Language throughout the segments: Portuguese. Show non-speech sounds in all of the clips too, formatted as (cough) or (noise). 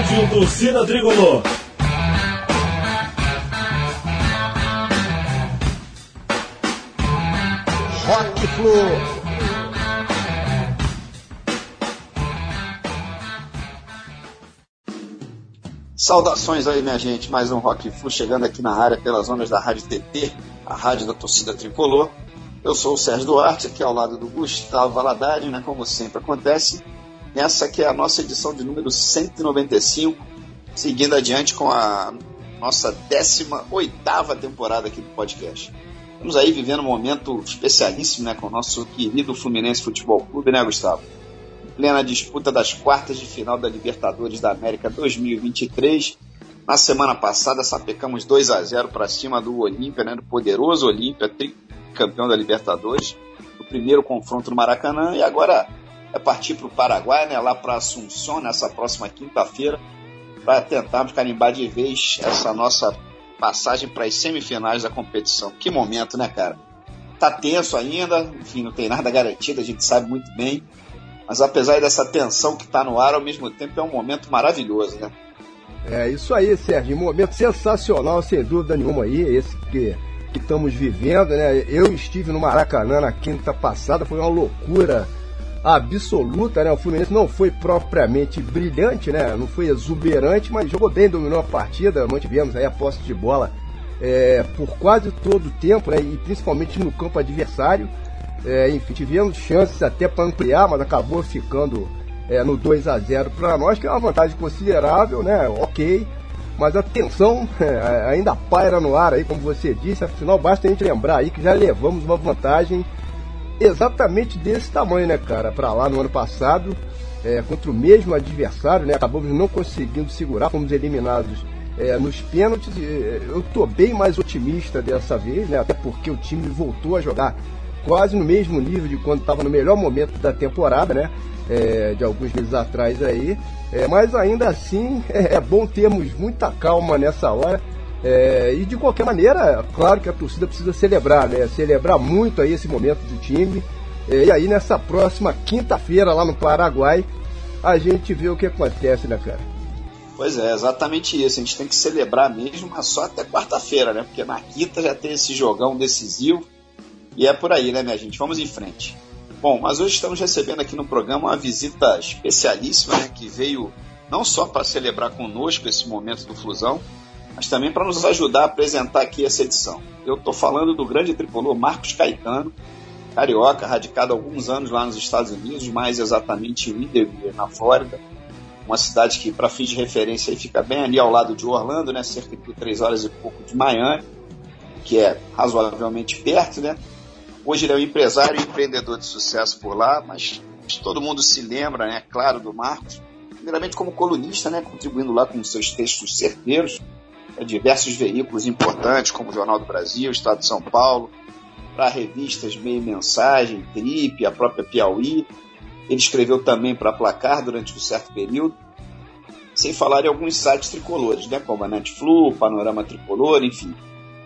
Rádio Torcida Tricolor. Rock Flu. Saudações aí, minha gente. Mais um Rock Flu chegando aqui na área pelas zonas da Rádio TT, a rádio da torcida tricolor. Eu sou o Sérgio Duarte, aqui ao lado do Gustavo Valadares, né? Como sempre acontece. Essa aqui é a nossa edição de número 195, seguindo adiante com a nossa 18 temporada aqui do podcast. Estamos aí vivendo um momento especialíssimo né, com o nosso querido Fluminense Futebol Clube, né, Gustavo? Em plena disputa das quartas de final da Libertadores da América 2023. Na semana passada, sapecamos 2 a 0 para cima do Olímpia, né, do poderoso Olímpia, campeão da Libertadores. O primeiro confronto no Maracanã e agora é partir para o Paraguai, né, lá para Assunção, nessa próxima quinta-feira, para tentarmos carimbar de vez essa nossa passagem para as semifinais da competição. Que momento, né, cara? Tá tenso ainda, enfim, não tem nada garantido, a gente sabe muito bem. Mas apesar dessa tensão que está no ar, ao mesmo tempo é um momento maravilhoso, né? É isso aí, Sérgio. Um momento sensacional, sem dúvida nenhuma aí, esse que, que estamos vivendo, né? Eu estive no Maracanã na quinta passada, foi uma loucura absoluta, né? O Fluminense não foi propriamente brilhante, né? Não foi exuberante, mas jogou bem, dominou a partida, mantivemos aí a posse de bola é, por quase todo o tempo, né? E principalmente no campo adversário. É, enfim, tivemos chances até para ampliar, mas acabou ficando é, no 2 a 0 para nós, que é uma vantagem considerável, né? Ok. Mas a tensão (laughs) é, ainda paira no ar aí, como você disse, afinal basta a gente lembrar aí que já levamos uma vantagem exatamente desse tamanho, né, cara? Para lá no ano passado, é, contra o mesmo adversário, né? Acabamos não conseguindo segurar, fomos eliminados é, nos pênaltis. É, eu tô bem mais otimista dessa vez, né? Até porque o time voltou a jogar quase no mesmo nível de quando estava no melhor momento da temporada, né? É, de alguns meses atrás aí. É, mas ainda assim é, (laughs) é bom termos muita calma nessa hora é, e de qualquer maneira, claro que a torcida precisa celebrar, né? Celebrar muito aí esse momento do time. É, e aí nessa próxima quinta-feira lá no Paraguai, a gente vê o que acontece, né, cara? Pois é, exatamente isso. A gente tem que celebrar mesmo, mas só até quarta-feira, né? Porque na quinta já tem esse jogão decisivo. E é por aí, né, minha gente? Vamos em frente. Bom, mas hoje estamos recebendo aqui no programa uma visita especialíssima, né? Que veio não só para celebrar conosco esse momento do Flusão, mas também para nos ajudar a apresentar aqui essa edição. Eu estou falando do grande tricolor Marcos Caetano, carioca, radicado há alguns anos lá nos Estados Unidos, mais exatamente em Windermere, na Flórida, uma cidade que, para fins de referência, fica bem ali ao lado de Orlando, né, cerca de três horas e pouco de Miami, que é razoavelmente perto, né? Hoje ele é um empresário e empreendedor de sucesso por lá, mas todo mundo se lembra, né, claro, do Marcos, primeiramente como colunista, né, contribuindo lá com seus textos certeiros, diversos veículos importantes, como o Jornal do Brasil, Estado de São Paulo, para revistas Meio Mensagem, Trip, a própria Piauí. Ele escreveu também para Placar durante um certo período, sem falar em alguns sites tricolores, né, como a Netflu, Panorama Tricolor, enfim.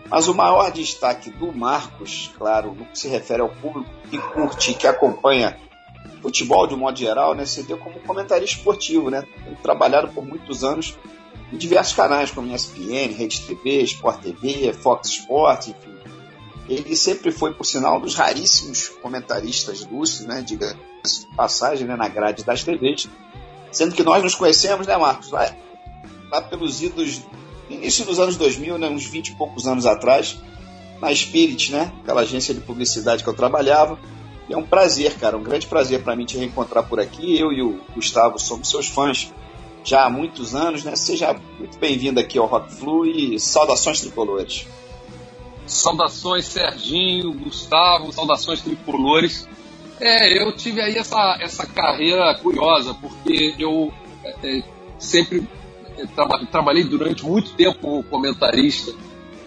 Mas o maior destaque do Marcos, claro, no que se refere ao público que curte que acompanha futebol de um modo geral, né, se deu como comentarista esportivo, né, trabalhado por muitos anos em diversos canais, como ESPN, Rede TV, Sport TV, Fox Sport, enfim. Ele sempre foi, por sinal, um dos raríssimos comentaristas lúcidos, né, diga passagem, né, na grade das TVs. Sendo que nós nos conhecemos, né, Marcos, lá, lá pelos idos, início dos anos 2000, né, uns 20 e poucos anos atrás, na Spirit, né, aquela agência de publicidade que eu trabalhava. E é um prazer, cara, um grande prazer para mim te reencontrar por aqui. Eu e o Gustavo somos seus fãs já há muitos anos, né? Seja muito bem-vindo aqui ao Rock Flu e saudações tricolores. Saudações Serginho, Gustavo, saudações tricolores. É, eu tive aí essa, essa carreira curiosa, porque eu é, é sempre é, traba, trabalhei durante muito tempo como comentarista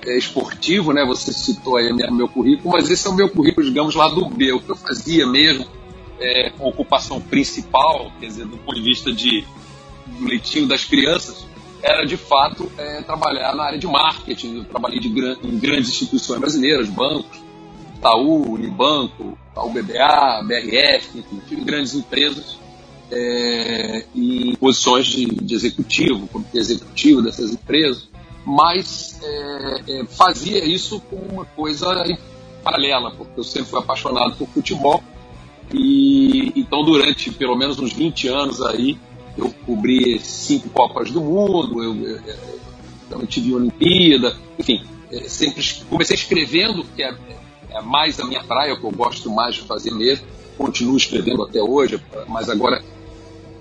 é, esportivo, né? Você citou aí minha, meu currículo, mas esse é o meu currículo, digamos, lá do B, o que eu fazia mesmo, é, ocupação principal, quer dizer, do ponto de vista de do leitinho das crianças era de fato é, trabalhar na área de marketing. Eu trabalhei de gran em grandes instituições brasileiras, bancos, Itaú, Unibanco, Itaú BBA, BRF, enfim, tive grandes empresas é, em posições de, de executivo, comitê executivo dessas empresas, mas é, é, fazia isso com uma coisa paralela, porque eu sempre fui apaixonado por futebol e então durante pelo menos uns 20 anos aí eu cobri cinco Copas do Mundo, eu, eu, eu tive Olimpíada, enfim, é, sempre comecei escrevendo, que é, é mais a minha praia, o que eu gosto mais de fazer mesmo, continuo escrevendo até hoje, mas agora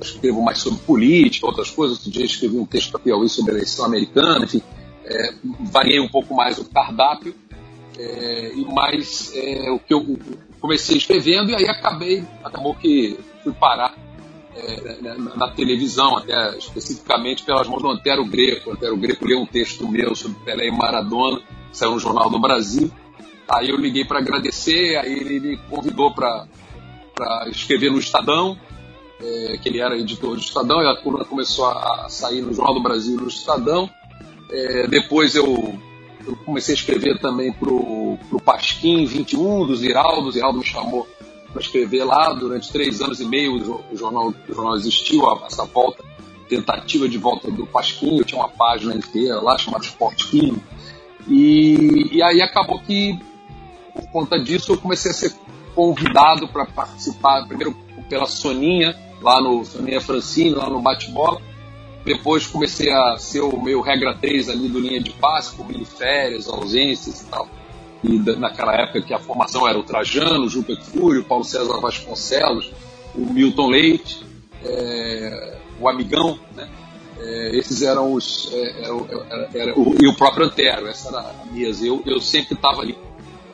escrevo mais sobre política, outras coisas. Outro dia escrevi um texto para Piauí sobre a eleição americana, enfim, é, variei um pouco mais o cardápio, é, e mais é, o que eu comecei escrevendo, e aí acabei, acabou que fui parar é, na, na, televisão, até especificamente pelas mãos do Antero Greco. O Antero Greco leu um texto meu sobre Pelé e Maradona, que saiu no Jornal do Brasil. Aí eu liguei para agradecer, aí ele me convidou para escrever no Estadão, é, que ele era editor do Estadão, e a coluna começou a sair no Jornal do Brasil no Estadão. É, depois eu, eu, comecei a escrever também para o Pasquim 21 do Ziraldo, o Ziraldo me chamou para escrever lá durante três anos e meio. O jornal, o jornal existiu, essa volta, tentativa de volta do. Eu tinha uma página inteira lá chamada Esporte Químico. E, e aí acabou que, por conta disso, eu comecei a ser convidado para participar, primeiro pela Soninha, lá no Soninha Francine, lá no Bate-Bola. Depois comecei a ser o meu regra 3 ali do linha de passe, cobrindo férias, ausências e tal. E naquela época que a formação era o Trajano, o Júpiter Fúrio, Paulo César Vasconcelos, o Milton Leite, é, o Amigão, né? É, esses eram os. É, era, era, o, e o próprio Antero, essa era a mesa. Eu, eu sempre estava ali.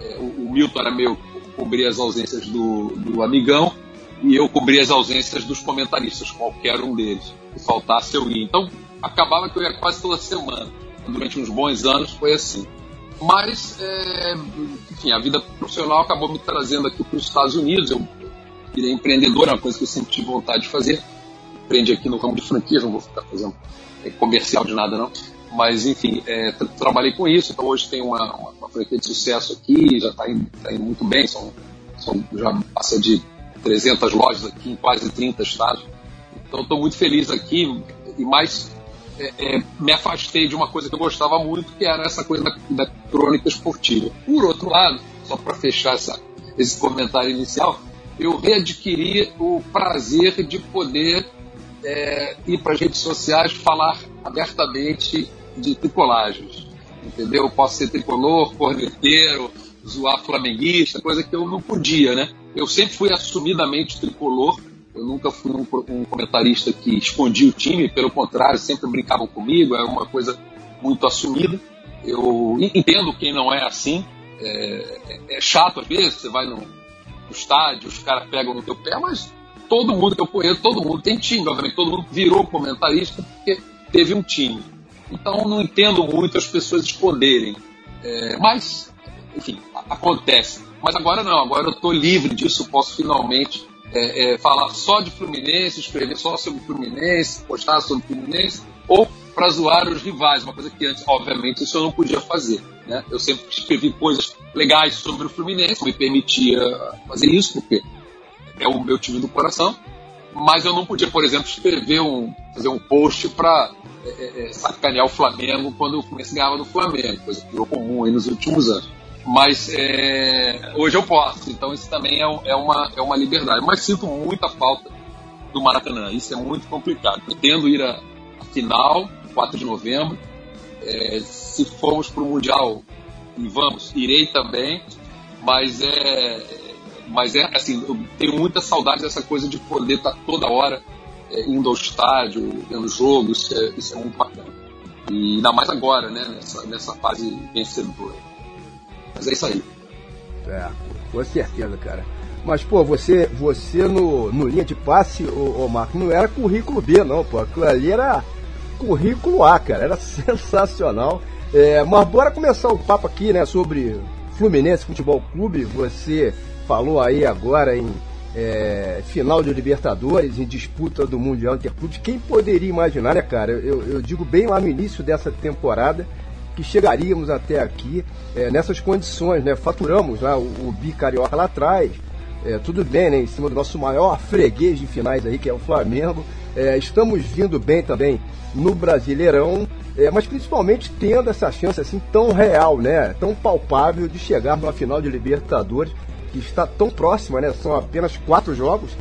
É, o, o, Milton era meu, cobria as ausências do, do Amigão e eu cobria as ausências dos comentaristas, qualquer um deles. Se faltasse, eu ia. Então, acabava que eu ia quase toda semana. Durante uns bons anos foi assim. Mas, é, enfim, a vida profissional acabou me trazendo aqui para os Estados Unidos. Eu virei empreendedor, é uma coisa que eu sempre tive vontade de fazer. Empreendi aqui no ramo de franquias, não vou ficar fazendo é, comercial de nada, não. Mas, enfim, é, tra trabalhei com isso. Então, hoje tem uma, uma, uma franquia de sucesso aqui, já está indo, tá indo, muito bem. São, são, já passa de 300 lojas aqui em quase 30 estados. Então, estou muito feliz aqui e mais é, é, me afastei de uma coisa que eu gostava muito, que era essa coisa da, da crônica esportiva. Por outro lado, só para fechar essa, esse comentário inicial, eu readquiri o prazer de poder é, ir para as redes sociais falar abertamente de tricolagens. Entendeu? Eu posso ser tricolor, corneteiro, zoar flamenguista, coisa que eu não podia, né? Eu sempre fui assumidamente tricolor, eu nunca fui um, um, comentarista que escondia o time, pelo contrário, sempre brincavam comigo, é uma coisa muito assumida. Eu entendo quem não é assim. É, é, é chato às vezes, você vai no, no estádio, os caras pegam no teu pé, mas todo mundo que eu conheço, todo mundo tem time, obviamente, todo mundo virou comentarista porque teve um time. Então não entendo muito as pessoas esconderem. É, mas, enfim, acontece. Mas agora não, agora eu estou livre disso, posso finalmente é, é, falar só de Fluminense, escrever só sobre Fluminense, postar sobre Fluminense, ou para zoar os rivais, uma coisa que antes, obviamente, isso eu não podia fazer. Né? Eu sempre escrevi coisas legais sobre o Fluminense, me permitia fazer isso, porque é o meu time do coração, mas eu não podia, por exemplo, escrever um, fazer um post para é, é, é, sacanear o Flamengo quando o Fluminense ganhava do Flamengo, coisa que virou comum aí nos últimos anos mas é, hoje eu posso, então isso também é, é, uma, é uma liberdade. Mas sinto muita falta do Maracanã, isso é muito complicado. Pretendo ir à, final, 4 de novembro. É, se formos para o Mundial, vamos, irei também, mas é, mas é assim, eu tenho muita saudade dessa coisa de poder estar toda hora é, indo ao estádio, vendo jogo, isso é, isso é muito bacana. E ainda mais agora, né, nessa, nessa fase vencedora. Mas é isso aí. É, com certeza, cara. Mas, pô, você, você no, no linha de passe, ô, ô Marco, não era currículo B, não, pô. Aquilo ali era currículo A, cara. Era (laughs) sensacional. É, mas bora começar o papo aqui, né, sobre Fluminense Futebol Clube. Você falou aí agora em é, final de Libertadores, em disputa do Mundial Interclubes. Quem poderia imaginar, né, cara? Eu, eu digo bem lá no início dessa temporada que chegaríamos até aqui é, nessas condições, né? Faturamos lá o, o bicarioca lá atrás, É, tudo bem, né? Em cima do nosso maior freguês de finais aí, que é o Flamengo. É, estamos vindo bem também no Brasileirão, é, mas principalmente tendo essa chance assim tão real, né? Tão palpável de chegar numa final de Libertadores que está tão próxima, né? São apenas quatro jogos.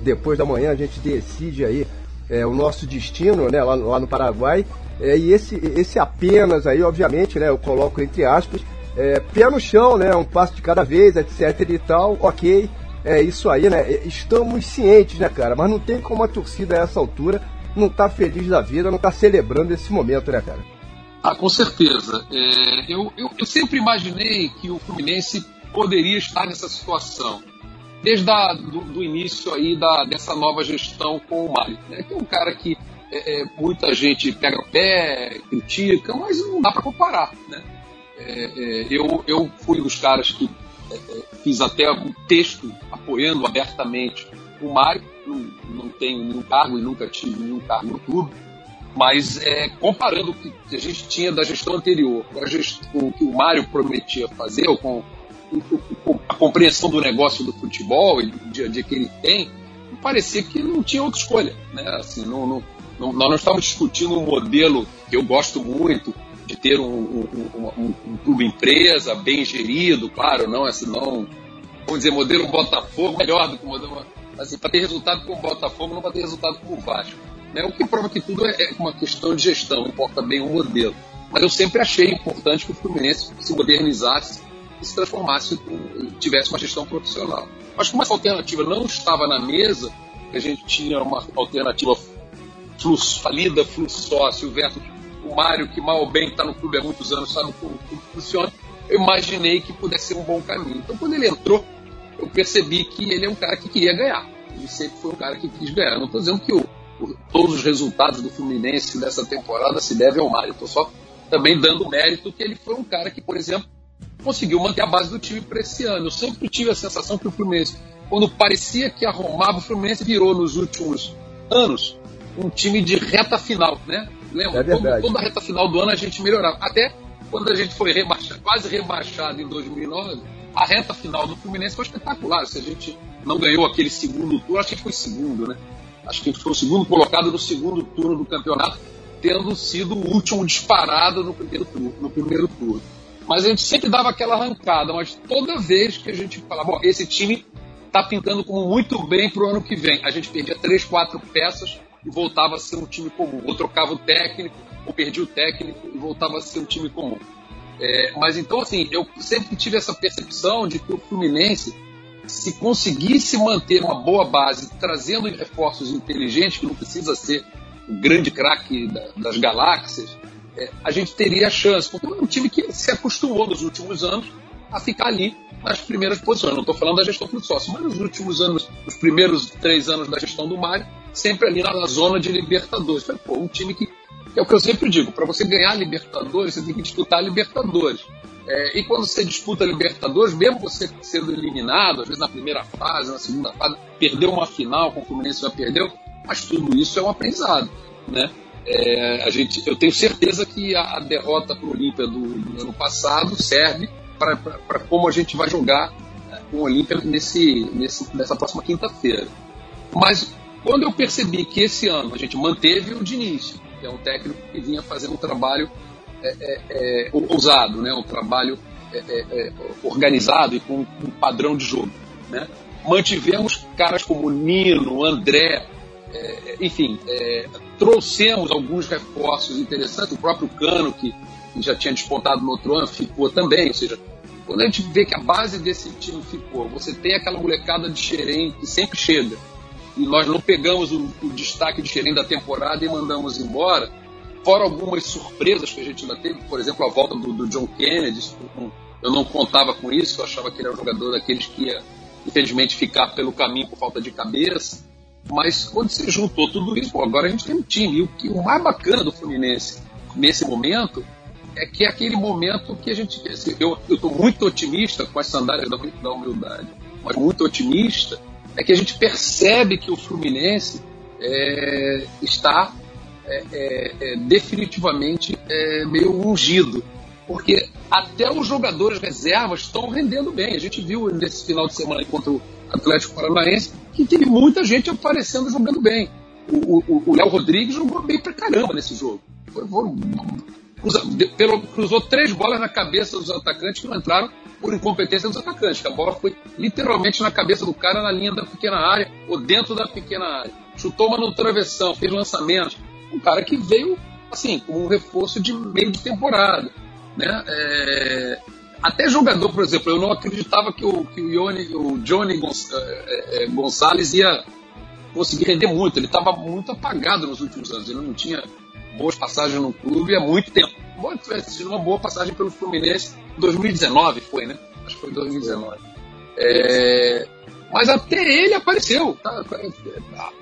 Depois da manhã a gente decide aí é, o nosso destino, né? Lá, lá no Paraguai. É, e esse, esse apenas aí, obviamente, né? Eu coloco entre aspas, é, pé no chão, né? Um passo de cada vez, etc e tal. Ok, é isso aí, né? Estamos cientes, né, cara? Mas não tem como a torcida a essa altura não tá feliz da vida, não tá celebrando esse momento, né, cara? Ah, com certeza. É, eu, eu, eu, sempre imaginei que o Fluminense poderia estar nessa situação. Desde a, do, do, início aí da, dessa nova gestão com o Mário, né? que é um cara que é, é muita gente pega pé, critica, mas não dá para comparar. Né? É, é, eu, eu fui dos caras que é, fiz até um texto apoiando abertamente o Mário, não, não tenho nenhum cargo e nunca tive nenhum cargo no clube, mas é, comparando o que a gente tinha da gestão anterior com, gestão, com o que o Mário prometia fazer, ou com, a compreensão do negócio do futebol e do dia a dia que ele tem, parecia que não tinha outra escolha. Né? Assim, não, não, não, nós não discutindo um modelo que eu gosto muito, de ter um, um, um, um clube empresa bem gerido, claro, não, assim, não, vamos dizer, modelo Botafogo melhor do que o modelo assim, para ter resultado com o Botafogo, não para ter resultado com o Vasco. Né? O que prova que tudo é, é uma questão de gestão, importa bem o modelo. Mas eu sempre achei importante que o Fluminense se modernizasse se transformasse, tivesse uma gestão profissional. Mas como essa alternativa não estava na mesa, a gente tinha uma alternativa fluxo, falida, fluxo sócio versus o Mário, que mal ou bem está no clube há muitos anos, sabe como, funciona, eu imaginei que pudesse ser um bom caminho. Então, quando ele entrou, eu percebi que ele é um cara que queria ganhar. Ele sempre foi um cara que quis ganhar. Não estou dizendo que o, o, todos os resultados do Fluminense dessa temporada se devem ao Mário. Estou só também dando mérito que ele foi um cara que, por exemplo, conseguiu manter a base do time para esse ano. Eu sempre tive a sensação que o Fluminense, quando parecia que arrumava, o Fluminense virou nos últimos anos um time de reta final, né? Lembra? É toda, toda a reta final do ano a gente melhorava. Até quando a gente foi rebaixado, quase rebaixado em 2009, a reta final do Fluminense foi espetacular. Se a gente não ganhou aquele segundo turno, acho que foi segundo, né? Acho que foi o segundo colocado no segundo turno do campeonato, tendo sido o último disparado no primeiro turno. No primeiro turno. Mas a gente sempre dava aquela arrancada, mas toda vez que a gente falava, bom, esse time está pintando como muito bem para o ano que vem, a gente perdia três, quatro peças e voltava a ser um time comum. Ou trocava o técnico, ou perdia o técnico e voltava a ser um time comum. É, mas então, assim, eu sempre tive essa percepção de que o Fluminense, se conseguisse manter uma boa base, trazendo reforços inteligentes, que não precisa ser o grande craque da, das galáxias, a gente teria chance. Porque é um time que se acostumou nos últimos anos a ficar ali nas primeiras posições. Não estou falando da gestão do sócio, mas nos últimos anos, os primeiros três anos da gestão do Mário, sempre ali na, zona de Libertadores. Foi, pô, um time que é o que eu sempre digo, para você ganhar a Libertadores, você tem que disputar a Libertadores. É, e quando você disputa a Libertadores, mesmo você sendo eliminado, às vezes na primeira fase, na segunda fase, perdeu uma final, com o Fluminense já perdeu, mas tudo isso é um aprendizado. Né? É, a gente, eu tenho certeza que a, a derrota para o Olímpia do, do, ano passado serve para como a gente vai jogar né, com o Olímpia nesse, nesse, nessa próxima quinta-feira. Mas quando eu percebi que esse ano a gente manteve o Diniz, que é um técnico que vinha fazendo um trabalho é, é, é ousado, né? um trabalho é, é, organizado e com um padrão de jogo. Né? Mantivemos caras como Nino, André, enfim, trouxemos alguns reforços interessantes, o próprio Cano, que já tinha despontado no outro ano, ficou também, ou seja, quando a gente vê que a base desse time ficou, você tem aquela molecada de Xerém que sempre chega, e nós não pegamos o, o destaque de Xerém da temporada e mandamos embora, fora algumas surpresas que a gente ainda teve, por exemplo, a volta do, do John Kennedy, eu não contava com isso, eu achava que ele era um jogador daqueles que ia, infelizmente, ficar pelo caminho por falta de cabeça, mas quando se juntou tudo isso, pô, agora a gente tem um time, e o, que, o mais bacana do Fluminense nesse momento é que é aquele momento que a gente. Assim, eu estou muito otimista com as sandálias da, da humildade, mas muito otimista é que a gente percebe que o Fluminense é, está é, é, é definitivamente é, meio ungido. Porque até os jogadores reservas estão rendendo bem. A gente viu nesse final de semana contra o Atlético Paranaense que teve muita gente aparecendo jogando bem. O Léo Rodrigues jogou bem pra caramba nesse jogo. Foi, foi, pelo, cruzou três bolas na cabeça dos atacantes que não entraram por incompetência dos atacantes. A bola foi literalmente na cabeça do cara na linha da pequena área ou dentro da pequena área. Chutou uma no travessão, fez lançamento. Um cara que veio assim como um reforço de meio de temporada. Né? É... Até jogador, por exemplo, eu não acreditava que o, que o, Ione, o Johnny é, é, Gonçalves ia conseguir render muito. Ele estava muito apagado nos últimos anos. Ele não tinha boas passagens no clube há muito tempo. Uma boa passagem pelo Fluminense em 2019, foi, né? Acho que foi 2019. É... Mas até ele apareceu, tá?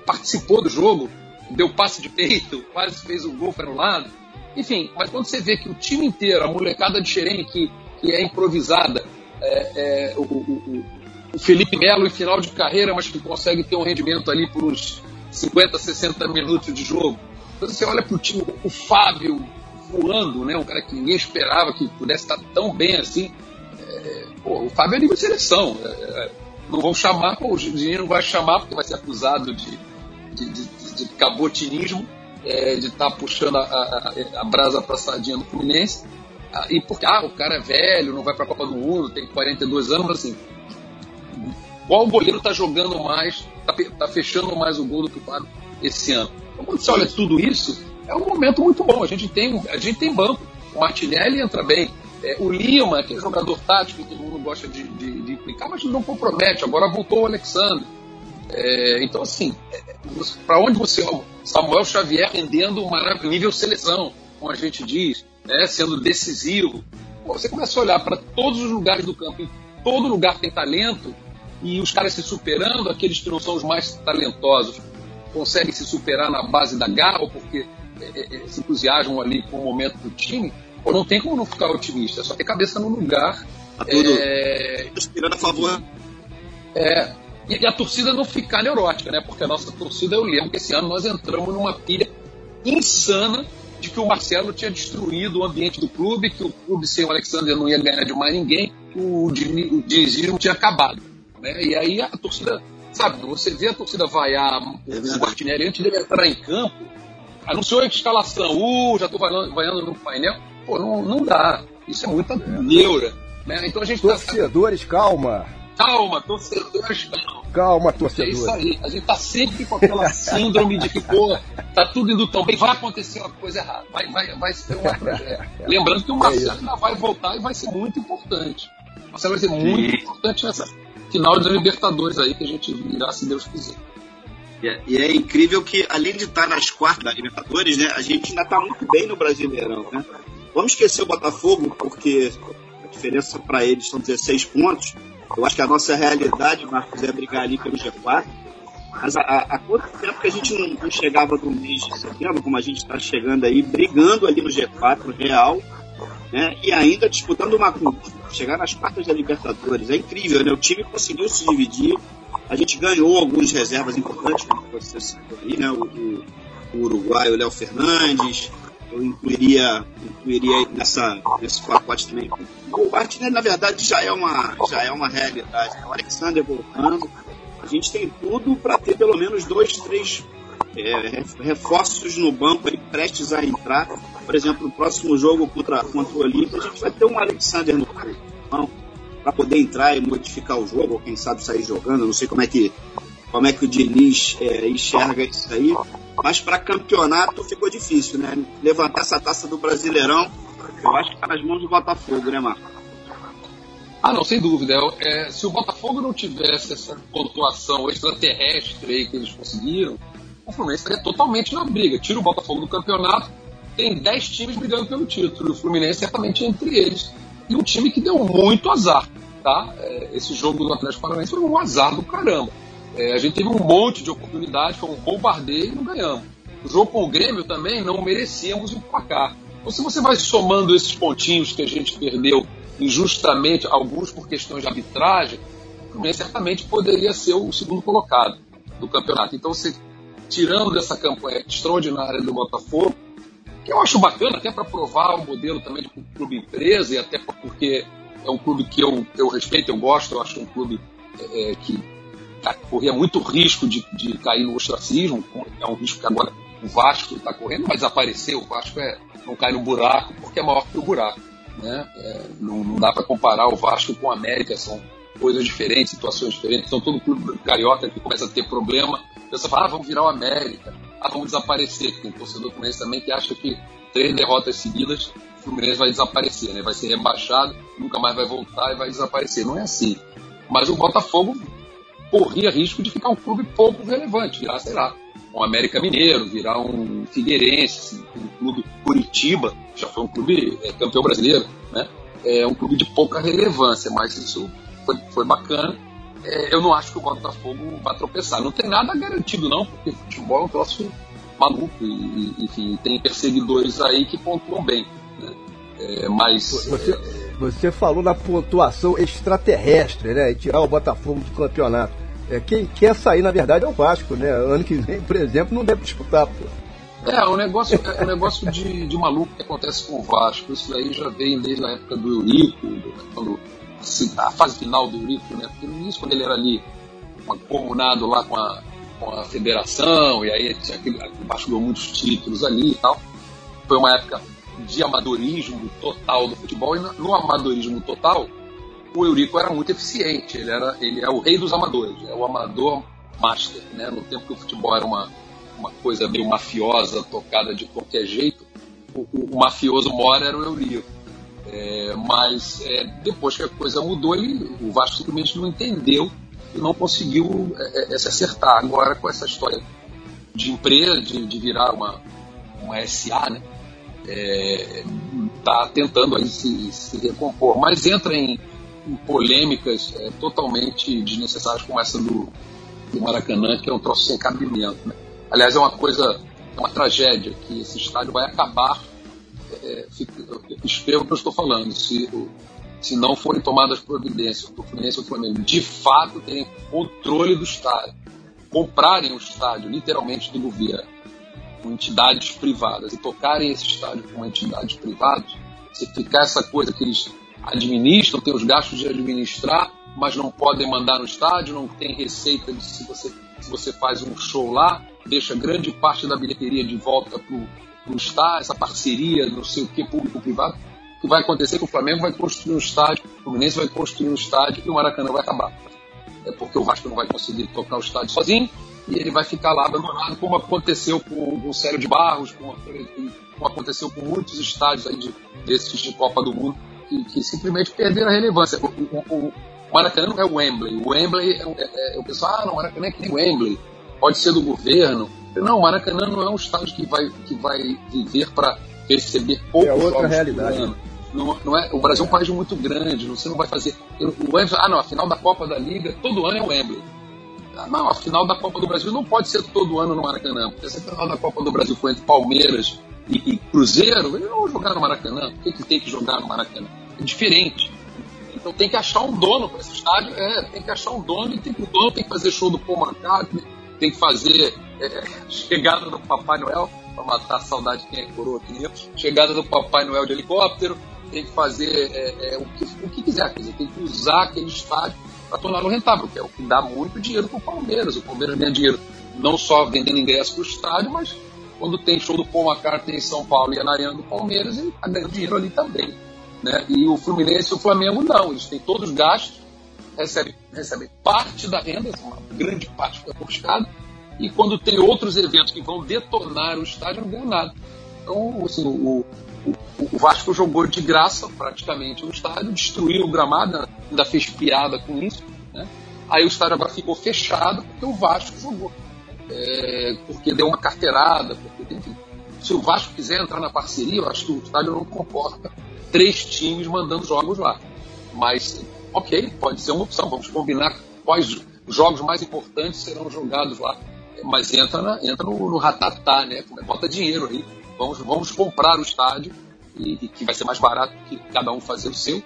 participou do jogo, deu passe de peito, quase fez o gol para o lado. Enfim, mas quando você vê que o time inteiro, a molecada de Xerém, que, que é improvisada, é, é, o, o, o, Felipe Melo em final de carreira, mas que consegue ter um rendimento ali por uns 50, 60 minutos de jogo, quando você olha para o time, o Fábio voando, né? Um cara que ninguém esperava que pudesse estar tão bem assim. É, pô, o Fábio é nível de seleção. É, é não vão chamar, pô, o Dinheiro não vai chamar porque vai ser acusado de, de, de, de cabotinismo, é, de estar tá puxando a, a, a brasa passadinha do Fluminense. Ah, e porque ah, o cara é velho, não vai para a Copa do Mundo, tem 42 anos, assim, qual goleiro está jogando mais, está tá fechando mais o gol do que o Fábio esse ano? Então, quando você olha tudo isso, é um momento muito bom. A gente tem, a gente tem banco. O Martinelli entra bem. É, o Lima, que é jogador tático, todo mundo gosta de, de, de implicar, mas não compromete. Agora voltou o Alexandre. É, então, assim, é, para onde você. Samuel Xavier rendendo uma nível seleção, como a gente diz, né, sendo decisivo. Pô, você começa a olhar para todos os lugares do campo, em todo lugar tem talento, e os caras se superando, aqueles que não são os mais talentosos conseguem se superar na base da garra, porque é, é, é, se entusiasmam ali com o momento do time, ou não tem como não ficar otimista, é só ter cabeça no lugar. Tá tudo é, a favor. É, e a torcida não ficar neurótica, né? Porque a nossa torcida, eu lembro que esse ano nós entramos numa pilha insana de que o Marcelo tinha destruído o ambiente do clube, que o clube sem o Alexander não ia ganhar de mais ninguém, o dinheiro tinha acabado. Né? E aí a torcida Sabe, você vê a torcida vaiar é o Martinelli antes dele entrar em campo, anunciou a escalação, uh, já estou vaiando no painel. Pô, não, não dá. Isso é muita neura. Né? Então a gente tá Torcedores, tá... calma. Calma, torcedores, calma. Calma, torcedores. É isso aí. A gente tá sempre com aquela síndrome de que, pô, tá tudo indo tão bem, vai acontecer uma coisa errada. Vai, vai, vai ser uma tragédia. Lembrando que o Marcelo é ainda vai voltar e vai ser muito importante. O Marcelo vai ser muito importante nessa, final da Libertadores aí que a gente virá, se Deus quiser. É, e é incrível que, além de estar nas quartas da Libertadores, né, a gente ainda está muito bem no Brasileirão. Né? Vamos esquecer o Botafogo, porque a diferença para eles são 16 pontos. Eu acho que a nossa realidade, Marcos, é brigar ali pelo G4. Mas há, quanto tempo que a gente não, não chegava no mês de setembro, como a gente está chegando aí, brigando ali no G4 real, né? E ainda disputando uma chegar nas quartas da Libertadores. É incrível, né? O time conseguiu se dividir. A gente ganhou algumas reservas importantes, como você citou aí, né? O, o, o uruguaio Léo Fernandes. Eu incluiria, incluiria nessa, nesse pacote também. O Martinelli, na verdade, já é uma, já é uma realidade. Né? O Alexander voltando. A gente tem tudo para ter pelo menos dois, três é, reforços no banco aí, prestes a entrar. Por exemplo, no próximo jogo contra, contra o Olímpia, a gente vai ter um Alexander no banco para poder entrar e modificar o jogo, ou quem sabe sair jogando. Não sei como é que, como é que o Diniz é, enxerga isso aí. Mas para campeonato ficou difícil, né? Levantar essa taça do Brasileirão, eu acho que está nas mãos do Botafogo, né, Marco? Ah, não, sem dúvida. É, se o Botafogo não tivesse essa pontuação extraterrestre aí que eles conseguiram, o Fluminense estaria totalmente na briga. Tira o Botafogo do campeonato, tem 10 times brigando pelo título. O Fluminense certamente entre eles. E um time que deu muito azar. Tá? É, esse jogo do Atlético Paranaense foi um azar do caramba. É, a gente teve um monte de oportunidades, foi um bombardeio e não ganhamos. O jogo com o Grêmio também não merecíamos o placar. Então, se você vai somando esses pontinhos que a gente perdeu injustamente, alguns por questões de arbitragem, o Fluminense certamente poderia ser o segundo colocado do campeonato. Então, você tirando dessa campanha extraordinária do Botafogo, que eu acho bacana, até para provar o modelo também de clube empresa, e até porque é um clube que eu, eu respeito, eu gosto, eu acho um clube é, é que corria muito risco de, de cair no ostracismo, é um risco que agora o Vasco está correndo, mas desaparecer, o Vasco é não cai no buraco porque é maior que o buraco. Né? É, não, não, dá para comparar o Vasco com o América, são coisas diferentes, situações diferentes. Então todo clube carioca que começa a ter problema, pensa, fala, ah, vamos virar o América, ah, vamos desaparecer. Tem torcedor fluminense também que acha que três derrotas seguidas o Fluminense vai desaparecer, né? vai ser rebaixado, nunca mais vai voltar e vai desaparecer. Não é assim. Mas o Botafogo corria risco de ficar um clube pouco relevante, virar, sei lá, um América Mineiro, virar um Figueirense, assim, um clube Curitiba, já foi um clube é, campeão brasileiro, né? É um clube de pouca relevância, mas isso foi, foi bacana. É, eu não acho que o Botafogo vai tropeçar. Não tem nada garantido, não, porque futebol é um troço maluco e, e enfim, tem perseguidores aí que pontuam bem. Né? É, mas. Você, você falou da pontuação extraterrestre, né? E tirar o Botafogo do campeonato. É, quem quer sair, na verdade, é o Vasco, né? Ano que vem, por exemplo, não deve disputar, pô. É, o negócio, é um negócio de, de maluco que acontece com o Vasco. Isso aí já vem desde a época do Eurico, quando a fase final do Eurico, né? Porque no início, quando ele era ali comunado lá com a, com a federação, e aí tinha aquele, o Vasco ganhou muitos títulos ali e tal. Foi uma época de amadorismo total do futebol, e no amadorismo total, o Eurico era muito eficiente, ele, era, ele é o rei dos amadores, é o amador master. Né? No tempo que o futebol era uma, uma coisa meio mafiosa, tocada de qualquer jeito, o, o, mafioso mora era o Eurico. É, mas é, depois que a coisa mudou, ele, o Vasco simplesmente não entendeu e não conseguiu é, é se acertar. Agora, com essa história de empresa, de, de virar uma, uma SA, né? está é, tentando aí se, se recompor, mas entra em polêmicas é, totalmente desnecessárias como essa do, do, Maracanã, que é um troço sem cabimento. Né? Aliás, é uma coisa, é uma tragédia que esse estádio vai acabar. É, espero o que eu estou falando. Se, se não forem tomadas providências do Fluminense ou do Flamengo, de fato terem controle do estádio, comprarem o estádio, literalmente, do governo, com entidades privadas, e tocarem esse estádio com entidades privadas, se ficar essa coisa que eles administram, têm os gastos de administrar, mas não podem mandar no estádio, não tem receita de se você, se você faz um show lá, deixa grande parte da bilheteria de volta para o estádio, essa parceria, não sei o que, público-privado. O que vai acontecer que o Flamengo vai construir um estádio, o Fluminense vai construir um estádio e o Maracanã vai acabar. É porque o Vasco não vai conseguir tocar o estádio sozinho e ele vai ficar lá abandonado, como aconteceu com o Célio de Barros, como, como aconteceu com muitos estádios aí de, desses de Copa do Mundo que, que simplesmente perderam a relevância. O, o, o, Maracanã não é o Wembley. O Wembley é, é, é, o pessoal, ah, não, o Maracanã é que nem o Wembley. Pode ser do governo. Não, o Maracanã não é um estádio que vai, que vai viver para receber poucos É outra realidade. Não, não é, o Brasil é um país muito grande, você não vai fazer. O Wembley, ah, não, a final da Copa da Liga, todo ano é o Wembley. Ah, não, a final da Copa do Brasil não pode ser todo ano no Maracanã, porque se a final da Copa do Brasil for entre Palmeiras e, e Cruzeiro, eles não vão jogar no Maracanã. Por que, que tem que jogar no Maracanã? É diferente. Então tem que achar um dono para esse estádio. É, tem que achar um dono e tem que, o dono tem que fazer show do Paul McCartney, tem que fazer é, chegada do Papai Noel, para matar a saudade de quem é coroa aqui chegada do Papai Noel de helicóptero, tem que fazer é, é, o, que, o que quiser, quer dizer, tem que usar aquele estádio para torná-lo rentável, que é o que dá muito dinheiro para o Palmeiras. O Palmeiras ganha dinheiro não só vendendo ingresso para o estádio, mas quando tem show do Paul McCartney em São Paulo e é na Arena do Palmeiras, ele está ganhando dinheiro ali também. Né? E o Fluminense e o Flamengo não, eles têm todos os gastos, recebem, recebem parte da renda, uma grande parte fica confiscada, e quando tem outros eventos que vão detonar o estádio, não ganham nada. Então, assim, o, o, o, Vasco jogou de graça praticamente no estádio, destruiu o gramado, ainda fez piada com isso. Né? Aí o estádio agora ficou fechado porque o Vasco jogou. É, porque deu uma carteirada, porque enfim. Se o Vasco quiser entrar na parceria, eu acho que o estádio não comporta três times mandando jogos lá. Mas, ok, pode ser uma opção. Vamos combinar quais jogos mais importantes serão jogados lá. Mas entra, na, entra no, no ratatá, né? Bota dinheiro aí. Vamos, vamos comprar o estádio, e, e, que vai ser mais barato que cada um fazer o seu,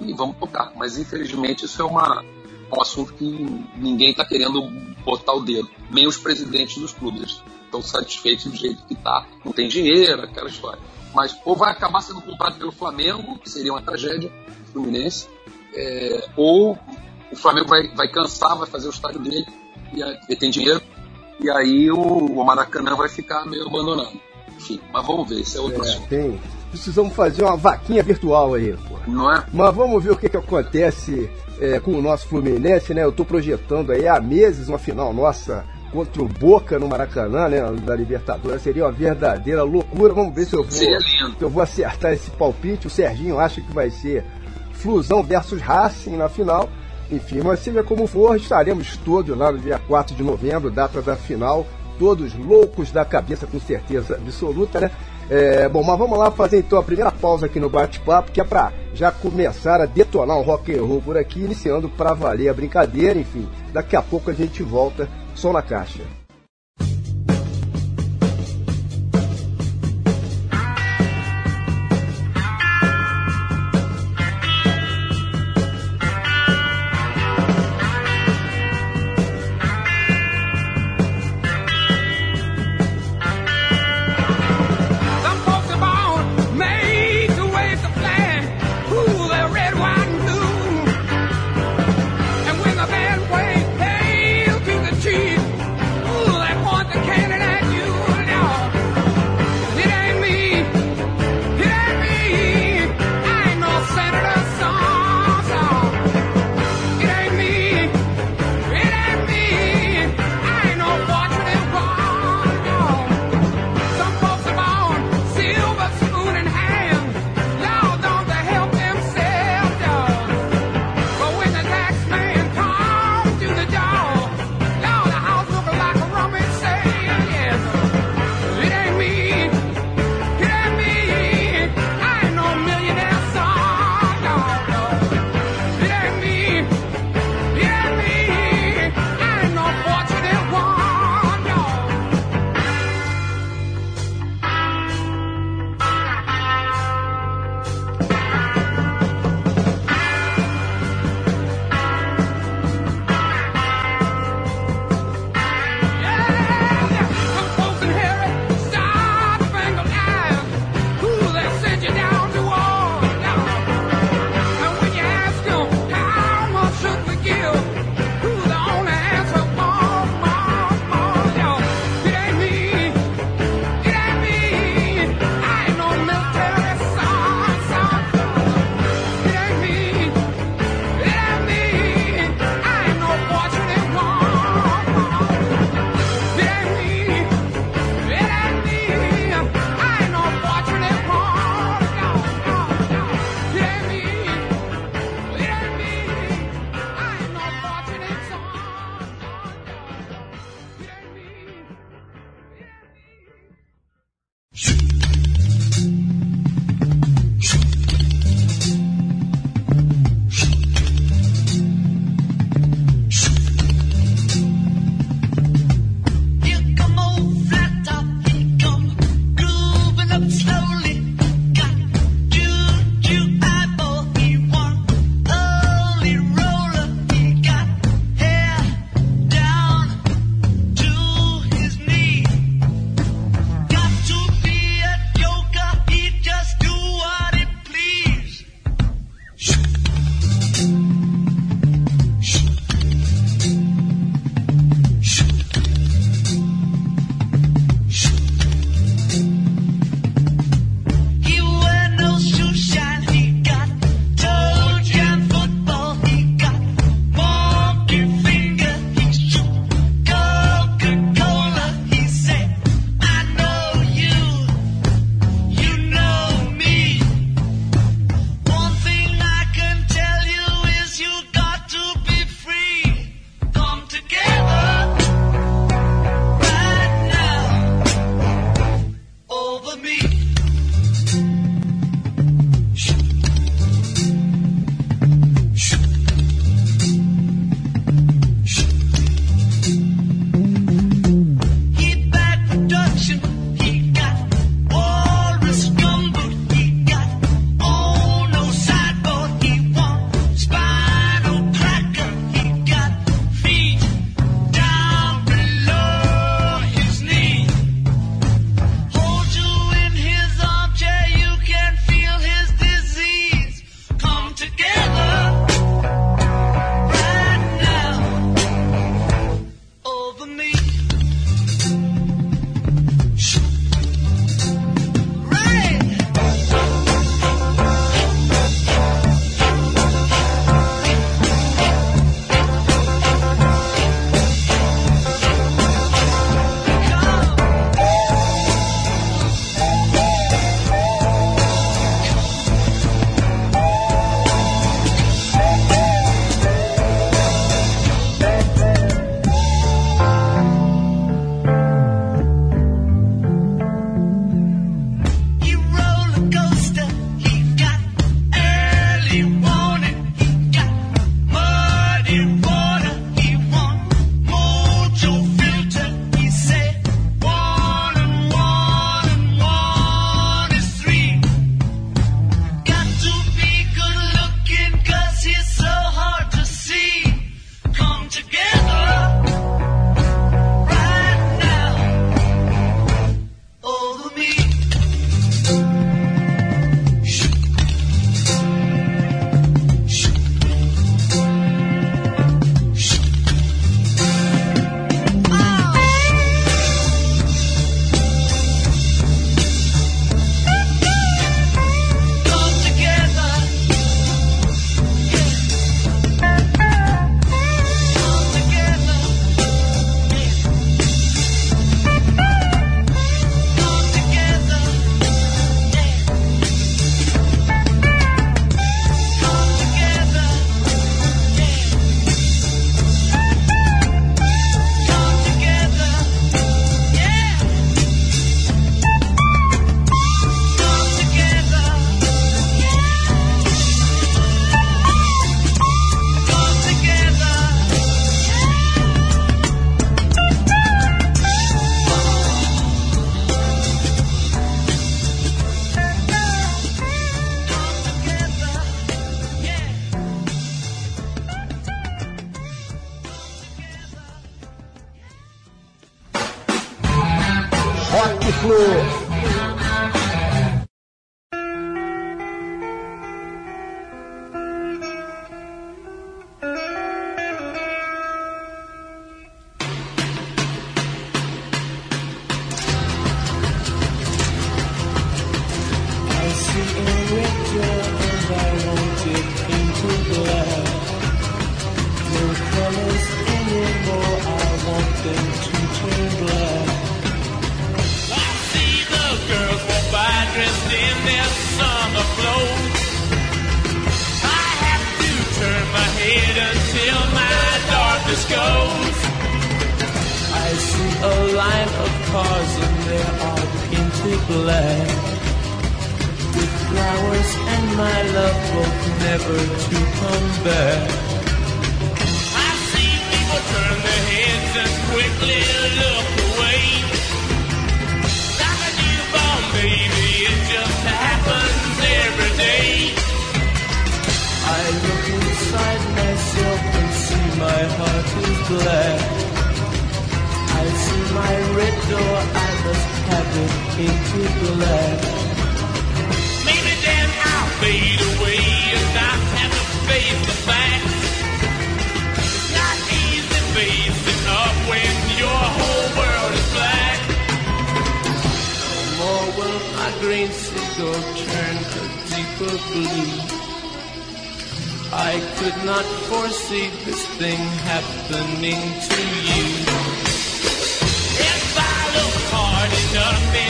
e vamos tocar. Mas infelizmente isso é uma, um assunto que ninguém está querendo botar o dedo. Nem os presidentes dos clubes estão satisfeitos do jeito que está. Não tem dinheiro, aquela história. Mas ou vai acabar sendo comprado pelo Flamengo, que seria uma tragédia, Fluminense, é, ou o Flamengo vai, vai cansar, vai fazer o estádio dele, e ele tem dinheiro, e aí o, o Maracanã vai ficar meio abandonado. Enfim, mas vamos ver, isso é outro É, assunto. tem. Precisamos fazer uma vaquinha virtual aí, pô. Não é? Mas vamos ver o que, que acontece é, com o nosso Fluminense, né? Eu tô projetando aí há meses uma final nossa contra o Boca no Maracanã, né? Da Libertadores. Seria uma verdadeira loucura. Vamos ver se eu vou, se eu vou acertar esse palpite. O Serginho acha que vai ser Flusão versus Racing na final. Enfim, mas seja como for, estaremos todos lá no dia 4 de novembro, data da final, todos loucos da cabeça, com certeza absoluta, né? É, bom, mas vamos lá fazer então a primeira pausa aqui no bate-papo, que é para já começar a detonar um rock and roll por aqui, iniciando para valer a brincadeira, enfim. Daqui a pouco a gente volta, som na caixa. Come back. I see people turn their heads and quickly look away. Like a newborn baby, it just happens every day. I look inside myself and see my heart is black. I see my red door, I must have it painted black. Maybe then I'll fade away seagull turn a deeper blue. I could not foresee this thing happening to you. If I look hard enough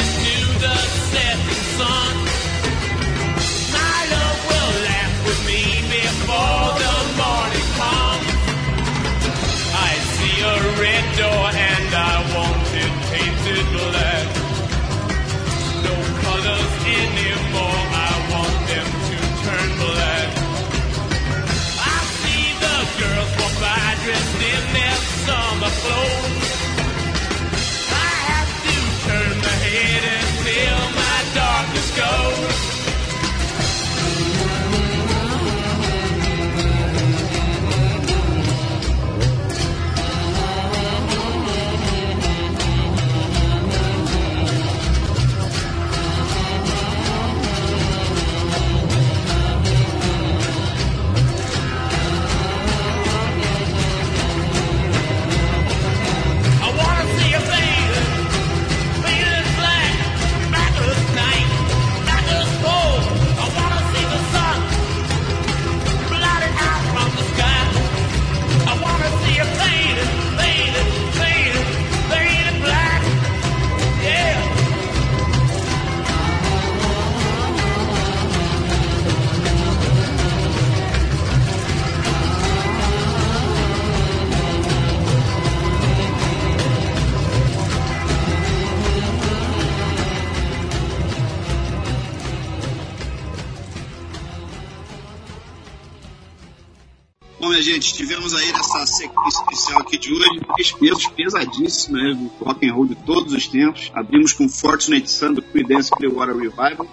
tivemos aí nessa sequência especial aqui de hoje três pesos pesadíssimos, né, rock and roll de todos os tempos. Abrimos com Fortunate Son do Creedence Clearwater Revival,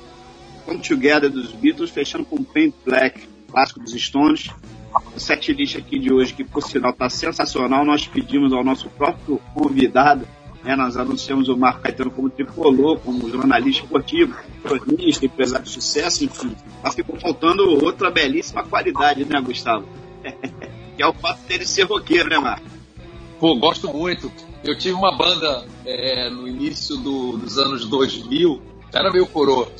Come Together dos Beatles, fechando com Paint Black, clássico dos Stones. O set list aqui de hoje, que por sinal está sensacional, nós pedimos ao nosso próprio convidado, né, nós anunciamos o Marco Caetano como tricolor, como jornalista esportivo, cronista, empresário de sucesso, enfim. Mas ficou faltando outra belíssima qualidade, né, Gustavo? (laughs) que é o fato dele ser roqueiro, né, Marco? Pô, gosto muito. Eu tive uma banda é, no início do- dos anos 2000, era meio coroa,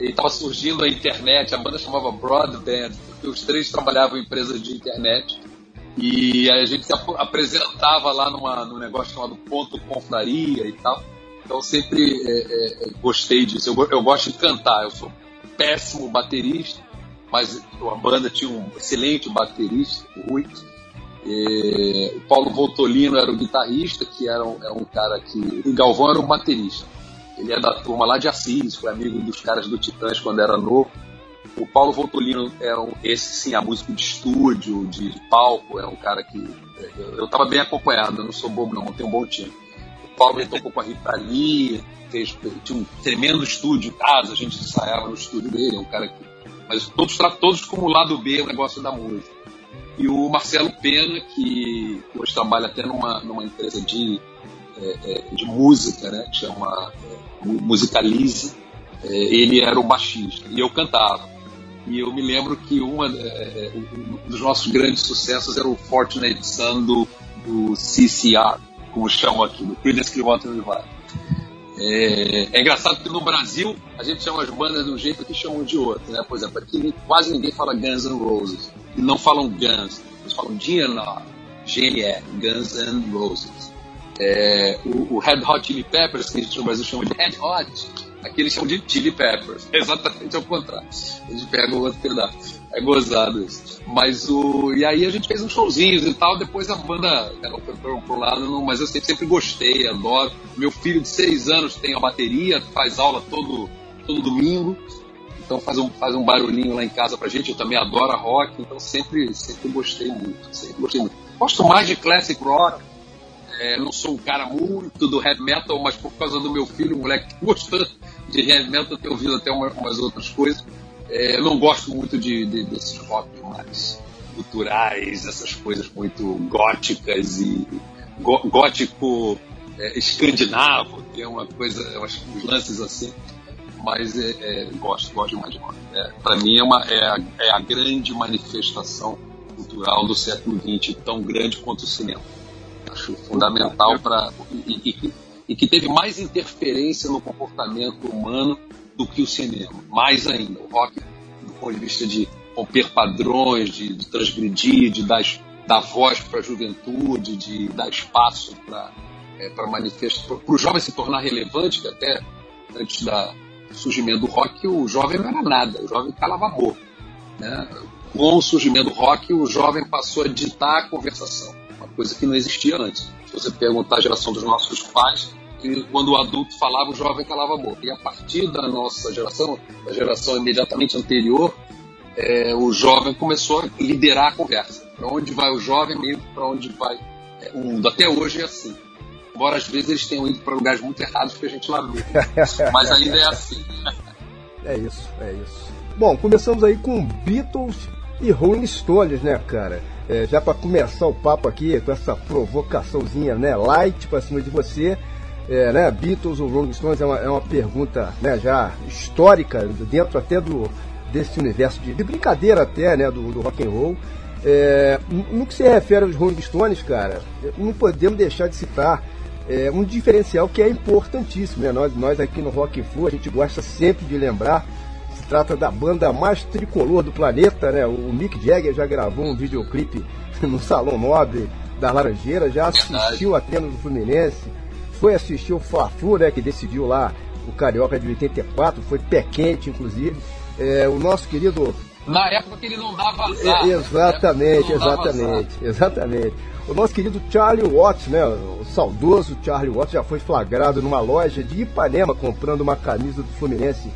e estava surgindo a internet, a banda chamava Broadband, porque os três trabalhavam em empresas de internet, e a gente se ap- apresentava lá numa, num negócio chamado Ponto Confraria e tal. Então sempre é, é, gostei disso. Eu, eu gosto de cantar, eu sou péssimo baterista, mas a banda tinha um excelente baterista, o Rui. E o Paulo Voltolino era o guitarrista, que era um, é um cara que. O Galvão era o baterista. Ele é da turma lá de Assis, foi amigo dos caras do Titãs quando era novo. O Paulo Voltolino é um, esse sim, a música de estúdio, de, palco, é um cara que. Eu, eu tava bem acompanhado, eu não sou bobo não, eu tenho um bom time. O Paulo tocou com a Rita Lee, fez, tinha um tremendo estúdio em casa, a gente ensaiava no estúdio dele, é um cara que. Mas todos, todos como lado B o negócio da música. E o Marcelo Pena, que hoje trabalha até numa, numa empresa de é, é, de música, né, que chama é, Musicalize, é, ele era o baixista e eu cantava. E eu me lembro que uma, é, um dos nossos grandes sucessos era o Fortunate Son do, do CCR, como chamam aqui, do Creedence Clearwater Revival. É, é, engraçado que no Brasil a gente chama as bandas de um jeito que chamam de outro. Né? Por exemplo, aqui quase ninguém fala Guns N' Roses. E não falam Guns, eles falam GNR, GNR, Guns N' Roses. É, o, o, Red Hot Chili Peppers, que a gente no Brasil chama de Red Hot, aqui eles chamam de Chili Peppers. (laughs) Exatamente ao contrário. Eles pegam o outro pedaço. É gozado isso. Mas o. E aí a gente fez uns showzinhos e tal, depois a banda ela foi pro, pro lado, não, mas eu sempre, sempre gostei, adoro. Meu filho de seis anos tem a bateria, faz aula todo, todo domingo. Então faz um, faz um barulhinho lá em casa pra gente, eu também adoro rock, então sempre, sempre gostei muito, sempre gostei muito. Gosto mais de classic rock, é, não sou um cara muito do heavy metal, mas por causa do meu filho, o moleque gostando de heavy metal, tenho ouvido até uma, umas outras coisas. É, eu não gosto muito de, de, desses rock mais culturais, essas coisas muito góticas e gótico é, escandinavo, que é uma coisa, uns lances assim. Mas é, é, gosto, gosto demais de rock. Para mim é, uma, a, é a grande manifestação cultural do século XX, tão grande quanto o cinema. Fundamental para. E, e, e que teve mais interferência no comportamento humano do que o cinema. Mais ainda, o rock, do ponto de vista de romper padrões, de, de transgredir, de dar, dar voz para a juventude, de dar espaço para é, para manifestar, para o jovem se tornar relevante, que até antes da, surgimento do rock, o jovem não era nada, o jovem calava a boca. Né? Com o surgimento do rock, o jovem passou a ditar a conversação, coisa que não existia antes. Se você perguntar a geração dos nossos pais, quando o adulto falava, o jovem calava a boca. E a partir da nossa geração, da geração imediatamente anterior, é, o jovem começou a liderar a conversa. Para onde vai o jovem, meio para onde vai é, o mundo. Até hoje é assim. Embora às vezes eles tenham ido para lugares muito errados que a gente lamenta. (laughs) Mas ainda é assim. é isso, é isso. Bom, começamos aí com Beatles e Rolling Stones, né, cara? É, já para começar o papo aqui com essa provocaçãozinha, né, light para cima de você é, né, Beatles ou Rolling Stones é uma, é uma pergunta né, já histórica, dentro até do, desse universo de, de brincadeira até, né, do, do rock and roll. É, no que se refere aos Rolling Stones, cara, não podemos deixar de citar é, um diferencial que é importantíssimo. Né? Nós, nós aqui no Rock and Flu, a gente gosta sempre de lembrar, trata da banda mais tricolor do planeta, né? O Mick Jagger já gravou um videoclipe (laughs) no Salão Nobre da Laranjeira, já assistiu a treino do Fluminense, foi assistir o Fla-Flu, né, que decidiu lá o Carioca de 84, foi pé quente, inclusive. É, o nosso querido. Na época que ele não dava azar. É, exatamente, exatamente, exatamente. O nosso querido Charlie Watts, né, o saudoso Charlie Watts, já foi flagrado numa loja de Ipanema comprando uma camisa do Fluminense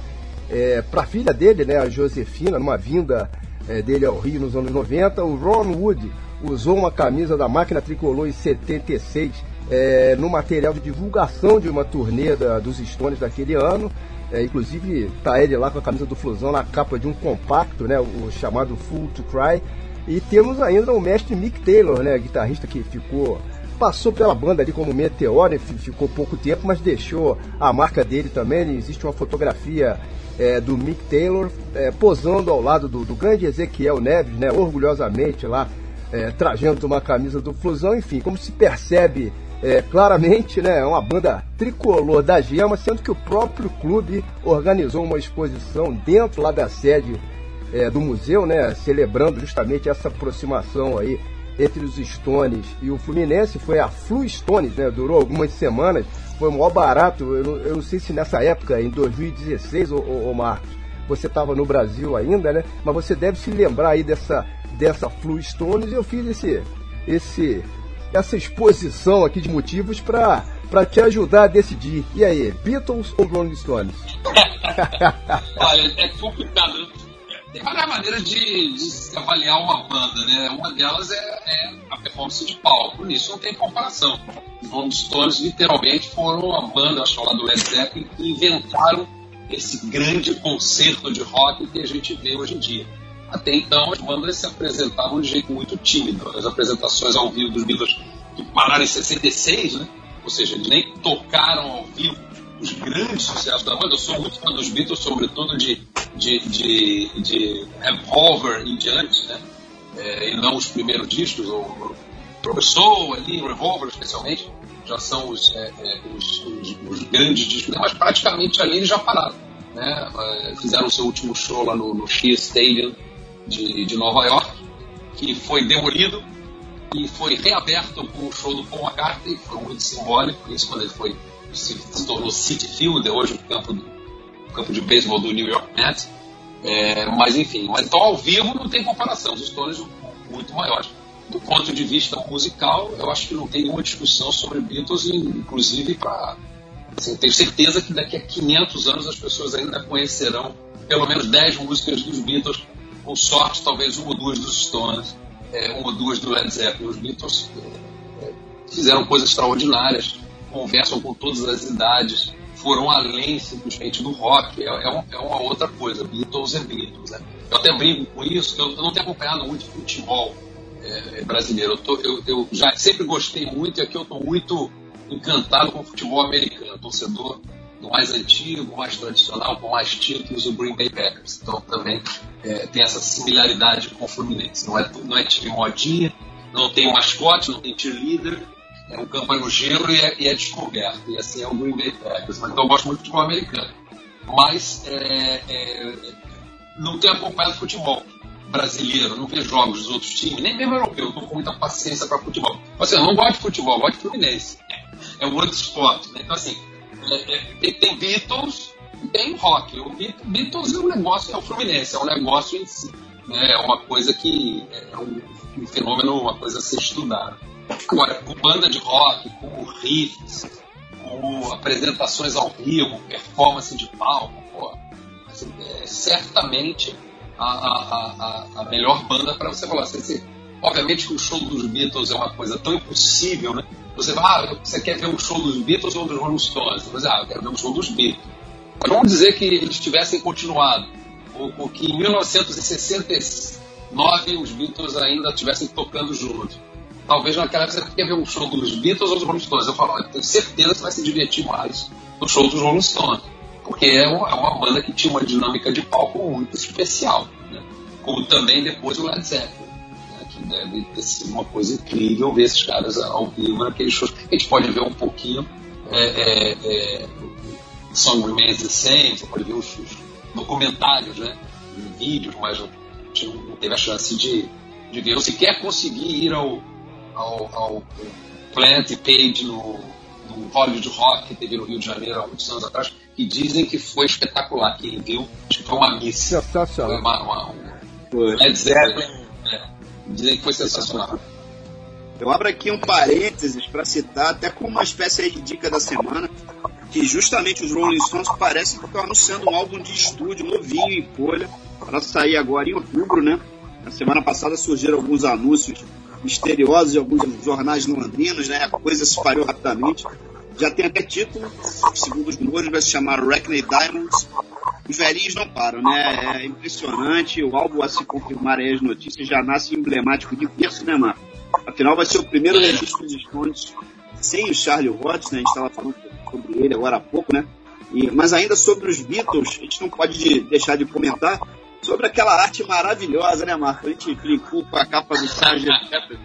é, para a filha dele, né, a Josefina, numa vinda é, dele ao Rio nos anos 90. O Ron Wood usou uma camisa da máquina tricolor em 76 é, no material de divulgação de uma turnê da, dos Stones daquele ano. É, inclusive tá ele lá com a camisa do Flusão na capa de um compacto, né, o chamado Full to Cry. E temos ainda o mestre Mick Taylor, né, guitarrista que ficou passou pela banda ali como meteoro, ficou pouco tempo, mas deixou a marca dele também. Existe uma fotografia é, do Mick Taylor é, posando ao lado do, do, grande Ezequiel Neves, né, orgulhosamente lá, é, trajando uma camisa do Flusão. Enfim, como se percebe é, claramente, né, é uma banda tricolor da Gema, sendo que o próprio clube organizou uma exposição dentro lá da sede é, do museu, né, celebrando justamente essa aproximação aí entre os Stones e o Fluminense. Foi a Flu Stones, né, durou algumas semanas, foi maior barato. Eu não, eu não sei se nessa época, em 2016, ô, Marcos, você estava no Brasil ainda, né, mas você deve se lembrar aí dessa, dessa Flu Stones. Eu fiz esse, esse essa exposição aqui de motivos para para te ajudar a decidir. E aí, Beatles ou Rolling Stones? (laughs) Olha, é complicado. Tem várias maneiras de, de, se avaliar uma banda, né? Uma delas é, é, a performance de palco. Nisso não tem comparação. Os Rolling Stones literalmente foram a banda, acho lá do Led Zeppelin, que inventaram esse grande concerto de rock que a gente vê hoje em dia. Até então, as bandas se apresentavam de jeito muito tímido. As apresentações ao vivo dos Beatles, que pararam em 66, né? ou seja, eles nem tocaram ao vivo os grandes sucessos da banda. Eu sou muito fã dos Beatles, sobretudo de, de, de, de Revolver em diante, né? É, e não os primeiros discos, o Professor ali, Revolver especialmente, já são os, é, é, os, os, os, grandes discos, mas praticamente ali eles já pararam. Né? É, fizeram seu último show lá no, no Shea Stadium de, de Nova York, que foi demolido e foi reaberto com o show do Paul McCartney, foi muito simbólico, isso quando ele foi, se, se tornou City Field, hoje o campo, do, campo de beisebol do New York Mets. É, mas enfim, mas então ao vivo não tem comparação, os Stones muito maiores. Do ponto de vista musical, eu acho que não tem nenhuma discussão sobre Beatles, inclusive para. Assim, tenho certeza que daqui a 500 anos as pessoas ainda conhecerão pelo menos 10 músicas dos Beatles, com sorte, talvez uma ou duas dos Stones é, uma ou duas do Led Zeppelin. Os Beatles é, é, fizeram coisas extraordinárias, conversam com todas as idades, foram além simplesmente do rock, é, é, um, é uma outra coisa. Beatles é Beatles. Né? Eu até brinco com isso, que eu, eu não tenho acompanhado muito futebol é, brasileiro. Eu, tô, eu, eu, já sempre gostei muito e aqui eu estou muito encantado com o futebol americano, torcedor do mais antigo, mais tradicional, com mais títulos, o Green Bay Packers. Então também é, tem essa similaridade com o Fluminense. Não é, não é time modinha, não tem mascote, não tem cheerleader, é um campo no gelo e é, e é, descoberto. E assim é o Green Bay Packers. Então eu gosto muito de futebol americano. Mas é, é, não tenho acompanhado futebol brasileiro, não vejo jogos dos outros times, nem mesmo europeu, eu tô com muita paciência para futebol. Assim, eu não gosto de futebol, gosto de Fluminense. É um outro esporte. Né? Então, assim, é, é, tem, tem Beatles e tem rock. O Beatles é um negócio, é o Fluminense, é um negócio em si. Né? É uma coisa que é um, um fenômeno, uma coisa a ser estudada. Agora, com banda de rock, com riffs, com apresentações ao vivo, performance de palco, pô, assim, é certamente a, a, a, a melhor banda para você falar. Obviamente que o show dos Beatles é uma coisa tão impossível, né? Você vai, ah, você quer ver um show dos Beatles ou dos Rolling Stones? Você vai ah, eu quero ver um show dos Beatles. Mas vamos dizer que eles tivessem continuado, ou, ou que em 1969 os Beatles ainda estivessem tocando juntos. Talvez naquela época você quer ver um show dos Beatles ou dos Rolling Stones. Eu falo, olha, tenho certeza que você vai se divertir mais no show dos Rolling Stones. Porque é uma, é uma banda que tinha uma dinâmica de palco muito especial. Né? Como também depois o Led Zeppelin deve ter sido uma coisa incrível ver esses caras ao vivo naqueles shows. A gente pode ver um pouquinho é, é, é, Song Remains the Same, você pode ver os, os documentários, né, vídeos, mas não, não teve a chance de, de ver. Eu sequer consegui ir ao, ao, ao Plant Page no, no Hollywood Rock que teve no Rio de Janeiro há muitos anos atrás, que dizem que foi espetacular. Quem viu, tipo, foi uma missa. Sensacional. Foi uma, uma, um Led Zeppelin Dizem que foi sensacional. Eu abro aqui um parênteses para citar, até como uma espécie de dica da semana, que justamente os Rolling Stones parecem que estão anunciando um álbum de estúdio novinho em folha, para sair agora em outubro, né? Na semana passada surgiram alguns anúncios misteriosos em alguns jornais londrinos, né? A coisa se espalhou rapidamente. Já tem até título, segundo os rumores, vai se chamar Rackney Diamonds os velhinhos não param, né? É impressionante. O álbum, a se confirmar aí as notícias, já nasce emblemático de berço, né, Marco? Afinal, vai ser o primeiro registro dos Stones sem o Charlie Watts, né? A gente estava falando sobre ele agora há pouco, né? E, mas ainda sobre os Beatles, a gente não pode deixar de comentar sobre aquela arte maravilhosa, né, Marco? A gente brincou com (laughs) a capa do Sgt.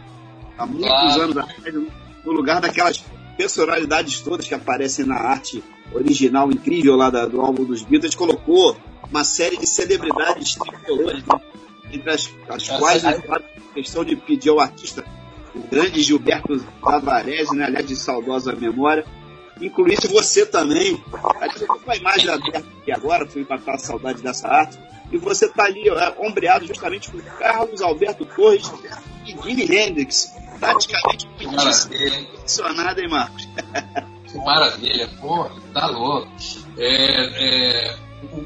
há muitos claro. anos atrás, no lugar daquelas personalidades todas que aparecem na arte original incrível lá da, do álbum dos Beatles, colocou uma série de celebridades tricolores, né? entre as, as quais a questão de pedir ao artista, o grande Gilberto Tavarese, né? aliás, de saudosa memória, incluísse você também. Aliás, eu tô com a imagem aberta aqui agora, fui matar a saudade dessa arte, e você tá ali é, ombreado justamente com Carlos Alberto Torres e Jimi Hendrix, praticamente impressionado, hein, Marcos? que maravilha, pô, tá louco. É, é,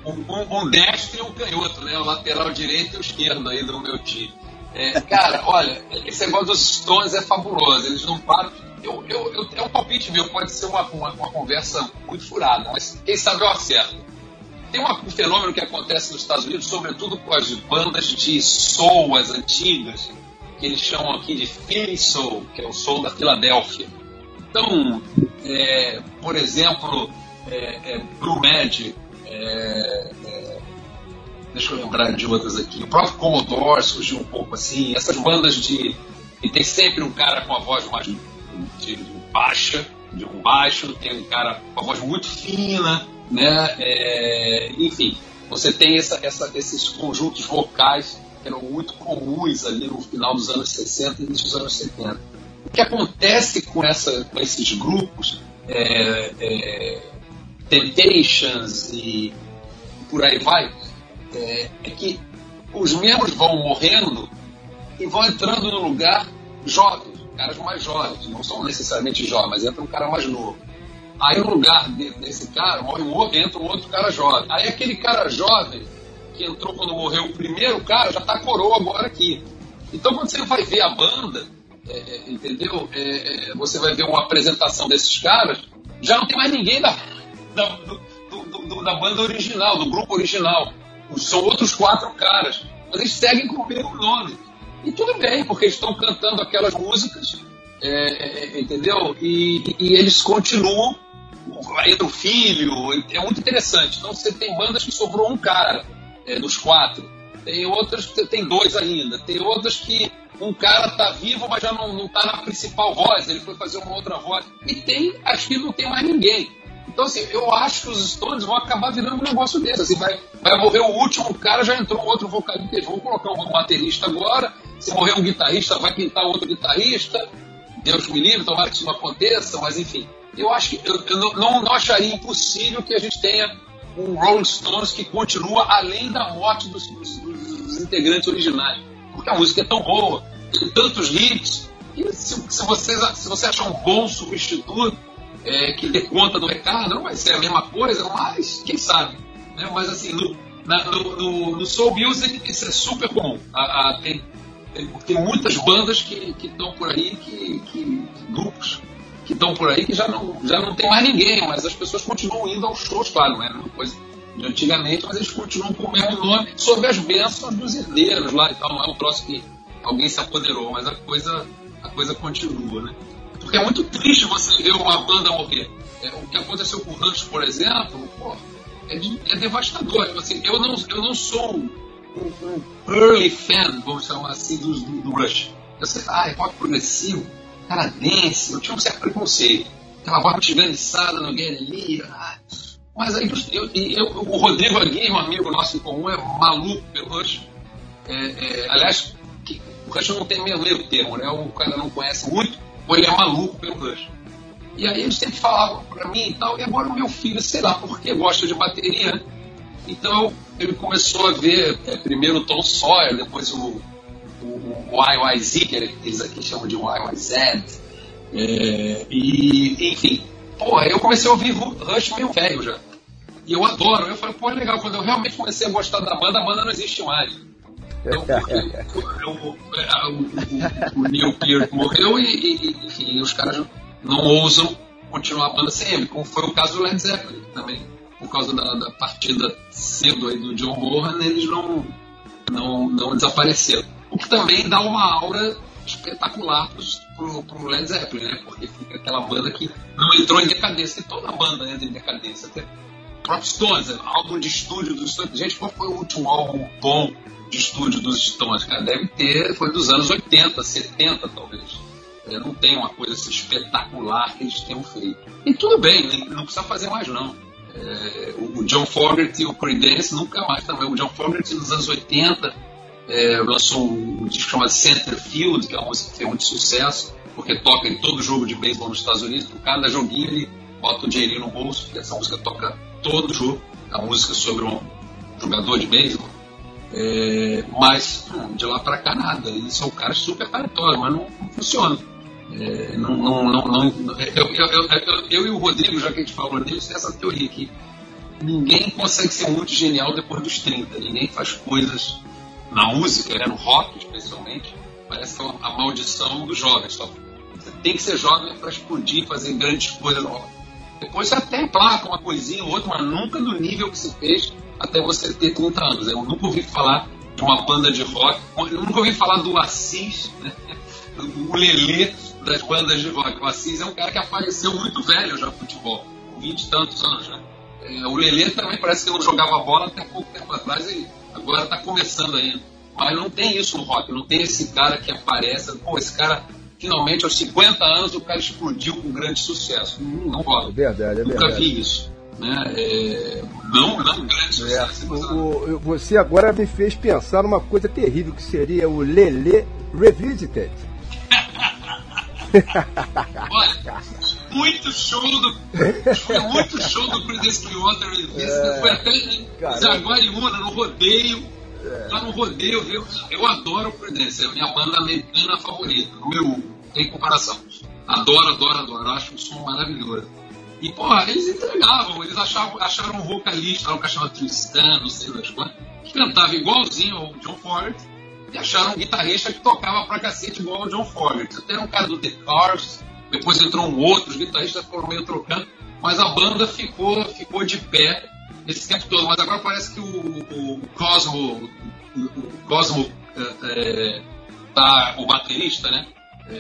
um, um, destro e um canhoto, né? O lateral direito e o esquerdo aí do meu time. É, cara, olha, esse negócio dos Stones é fabuloso, eles não param. Eu, eu, eu, é um palpite meu, pode ser uma, uma, uma conversa muito furada, mas quem sabe eu acerto. Tem uma, um fenômeno que acontece nos Estados Unidos, sobretudo com as bandas de soul, as antigas, que eles chamam aqui de Philly Soul, que é o soul da Filadélfia. Então, é, por exemplo, é, é, Blue Magic, é, é, deixa eu lembrar de outras aqui, o próprio Commodore surgiu um pouco assim, essas bandas de. E tem sempre um cara com a voz mais de baixa, de um baixo, tem um cara com a voz muito fina, né? É, enfim, você tem essa, essa, esses conjuntos vocais que eram muito comuns ali no final dos anos 60 e início dos anos 70. O que acontece com, essa, com esses grupos, é, é, Temptations e por aí vai, é, é que os membros vão morrendo e vão entrando no lugar jovens, caras mais jovens, não são necessariamente jovens, mas entra um cara mais novo. Aí no lugar de- desse cara morre um outro, entra um outro cara jovem. Aí aquele cara jovem que entrou quando morreu o primeiro cara já tá coroa agora aqui. Então quando você vai ver a banda, é, é, entendeu? É, é, você vai ver uma apresentação desses caras, já não tem mais ninguém da, da, do- do- do- da banda original, do grupo original. São outros quatro caras. Mas eles seguem com o mesmo nome. E tudo bem, porque eles estão cantando aquelas músicas, é, é, entendeu? E, e eles continuam. Entra o filho, é muito interessante. Então você tem bandas que sobrou um cara é, dos quatro. Tem outras que tem dois ainda. Tem outras que um cara tá vivo, mas já não, não tá na principal voz, ele foi fazer uma outra voz. E tem as que não tem mais ninguém. Então, assim, eu acho que os Stones vão acabar virando um negócio desse. Assim, vai, vai morrer o último cara, já entrou outro vocalista. Eles vão colocar um baterista agora. Se morrer um guitarrista, vai pintar outro guitarrista. Deus me livre, tomara que isso não aconteça, mas enfim. Eu acho que eu, eu não, não, acharia impossível que a gente tenha um Rolling Stones que continua além da morte dos, dos- dos integrantes originais. Porque a música é tão boa, tem tantos hits, que se, se, você, se você achar um bom substituto é, que dê conta do recado, não vai ser a mesma coisa, mas quem sabe. Né? Mas assim, no, na- no, no- no Soul Music isso é super comum. A- a- tem, tem, muitas bandas que estão por aí, que, que- grupos que estão por aí que já não, já não tem mais ninguém, mas as pessoas continuam indo aos shows, claro, é uma coisa de antigamente, mas eles continuam com o mesmo nome, sob as bênçãos dos herdeiros lá e tal, não é um troço que alguém se apoderou, mas a coisa, a coisa continua, né? Porque é muito triste você ver uma banda morrer. É, o que aconteceu com o Rush, por exemplo, pô, é, de- é devastador. Tipo Assim, eu, não, eu não sou um, early fan, vamos chamar assim, do, do, Rush. Eu sei, ah, é rock progressivo, canadense, eu tinha um certo preconceito. Aquela voz esganiçada no Lee. ah. Mas aí eu, eu, o Rodrigo Aguirre, um amigo nosso em comum, é maluco pelo Rush. É, é, aliás, que, o Rush não tem meio meio termo, né? O cara não conhece muito, ou ele é maluco pelo Rush. E aí eles sempre falavam pra mim e tal, e agora o meu filho, sei lá, porque gosta de bateria, né? Então ele começou a ver é, primeiro o Tom Sawyer, depois o, o, o YYZ, que eles aqui chamam de YYZ. É, e, enfim, porra, eu comecei a ouvir Rush meio velho já. E eu adoro. Eu falei, pô, é legal. Quando eu realmente comecei a gostar da banda, a banda não existe mais. Então, o, o, o, Neil Peart morreu e, e, enfim, os caras não ousam continuar a banda sempre, como foi o caso do Led Zeppelin também. Por causa da, da partida cedo aí do John Bonham, eles não, não, não desapareceram. O que também dá uma aura espetacular pro, pro Led Zeppelin, né? Porque fica aquela banda que não entrou em decadência, e toda banda entra em decadência. Até próprio Stones, né? álbum de estúdio dos Stones. Gente, qual foi o último álbum bom de estúdio dos Stones? Cara, deve ter, foi dos anos 80, 70 talvez. É, não tem uma coisa assim, espetacular que eles tenham feito. E tudo bem, nem- não precisa fazer mais não. É, o John Fogerty e o Creedence nunca mais também. O John Fogerty nos anos 80 é, lançou um disco chamado Centerfield, que é uma música que fez muito sucesso, porque toca em todo jogo de beisebol nos Estados Unidos. Por cada joguinho ele bota um dinheirinho no bolso, porque essa música toca todo jogo. A música sobre um jogador de beisebol. É, mas de lá pra cá nada. Eles são caras super talentosos, mas não, não funciona. É, não, não, não, eu, eu, eu, eu- e o Rodrigo, já que a gente falou deles, tem essa teoria aqui. Ninguém consegue ser muito genial depois dos 30. Ninguém faz coisas na música, né, no rock especialmente. Parece que é a maldição dos jovens. Só. Você tem que ser jovem para explodir, fazer grandes coisas no rock. Depois você até emplaca uma coisinha ou outra, mas nunca do nível que se fez até você ter 30 anos. Eu nunca ouvi falar de uma banda de rock, eu nunca ouvi falar do Assis, né? (laughs) o Lelê das bandas de rock. O Assis é um cara que apareceu muito velho já no futebol, com 20 e tantos anos, né? É, o Lelê também parece que não jogava bola até pouco tempo atrás e agora está começando ainda. Mas não tem isso no rock, não tem esse cara que aparece, pô, esse cara finalmente aos 50 anos o cara explodiu com grande sucesso. Não, não rola. É verdade, é Nunca verdade. vi isso. Né? É, não, não grande sucesso. É, mas, o- o- você agora me fez pensar numa coisa terrível que seria o Lelê Revisited. Olha, muito show do. Foi muito show do Creedence Clearwater Revival. Foi até em Caramba. Jaguariúna, no rodeio. Lá no rodeio, eu, eu adoro o Creedence, é a minha banda americana favorita, número um, tem comparação. Adoro, adoro, adoro, acho um som maravilhoso. E, porra, eles entregavam, eles achavam, acharam um vocalista, lá o cara chamava Tristan, não sei das quantas, que cantava igualzinho ao John Fogerty, e acharam um guitarrista que tocava pra cacete igual ao John Fogerty. Até um cara do The Cars, depois entrou um outro, os guitarristas foram meio trocando, mas a banda ficou, ficou de pé esse tempo todo. Mas agora parece que o, o- o Cosmo, o, o Cosmo é, é, tá, o baterista, né? É,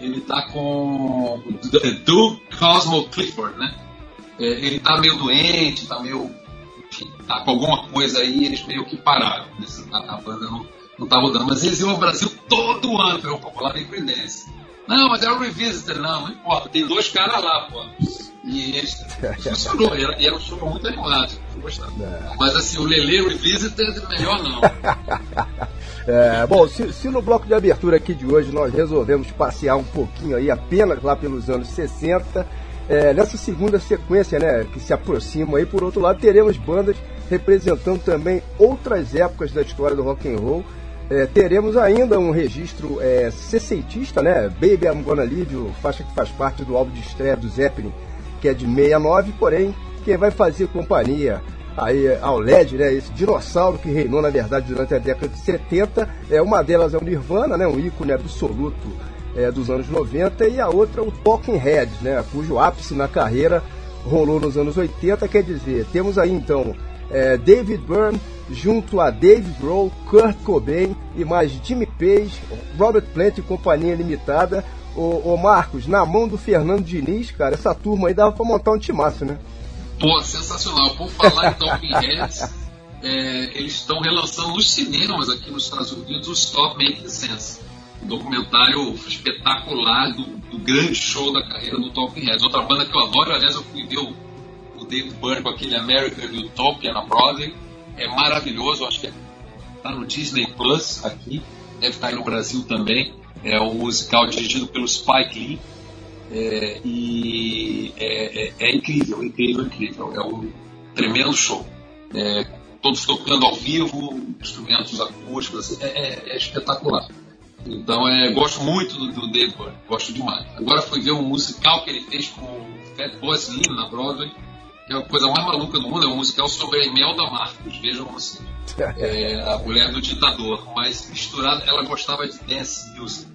ele tá com o do Cosmo Clifford, né? É, ele tá meio doente, tá meio enfim, tá com alguma coisa aí, eles meio que pararam. Nesse- A, a banda não, não tá rodando. Mas eles iam ao Brasil todo ano, lá em Creedence. Não, mas é o Revisitor, não, não importa. Tem dois caras lá, pô. E eles (laughs) funcionou, e era, era um show muito animado. Gostando. Mas assim, o Lele Revisited, melhor não. (laughs) É, bom, se, se no bloco de abertura aqui de hoje nós resolvemos passear um pouquinho aí apenas lá pelos anos 60, é, nessa segunda sequência, né, que se aproxima aí, por outro lado, teremos bandas representando também outras épocas da história do rock and roll. É, teremos ainda um registro é, sessentista, né, Baby I'm Gonna Leave faixa que faz parte do álbum de estreia do Zeppelin, que é de 69, porém, quem vai fazer companhia aí ao LED, né, esse dinossauro que reinou, na verdade, durante a década de 70, é, uma delas é o Nirvana, né, um ícone absoluto é, dos anos 90, e a outra o Talking Heads, né, cujo ápice na carreira rolou nos anos 80, quer dizer, temos aí então é, David Byrne junto a Dave Grohl, Kurt Cobain e mais Jimmy Page, Robert Plant e Companhia Limitada. Ô Marcos, na mão do Fernando Diniz, cara, essa turma aí dava pra montar um timaço, né? Pô, sensacional. Por falar em Talking Heads, é, eles estão relançando nos cinemas aqui nos Estados Unidos o Stop Making Sense. Um documentário espetacular do, do grande show da carreira do Talking Heads. Outra banda que eu adoro, aliás, eu fui ver o, David Byrne com aquele American Utopia na Broadway. É maravilhoso, acho que está no Disney Plus aqui, deve estar aí no Brasil também. É um musical dirigido pelo Spike Lee. É, e é, é- é incrível, incrível, incrível. É um tremendo show. É, todos tocando ao vivo, instrumentos acústicos, é, é- é espetacular. Então, é, gosto muito do, do Dave Byrne, gosto demais. Agora fui ver um musical que ele fez com o Fat Boy Slim na Broadway, é a coisa mais maluca do mundo, é um musical sobre a Imelda Marcos, vejam assim. É, a mulher do ditador, mas misturada, ela gostava de dance music.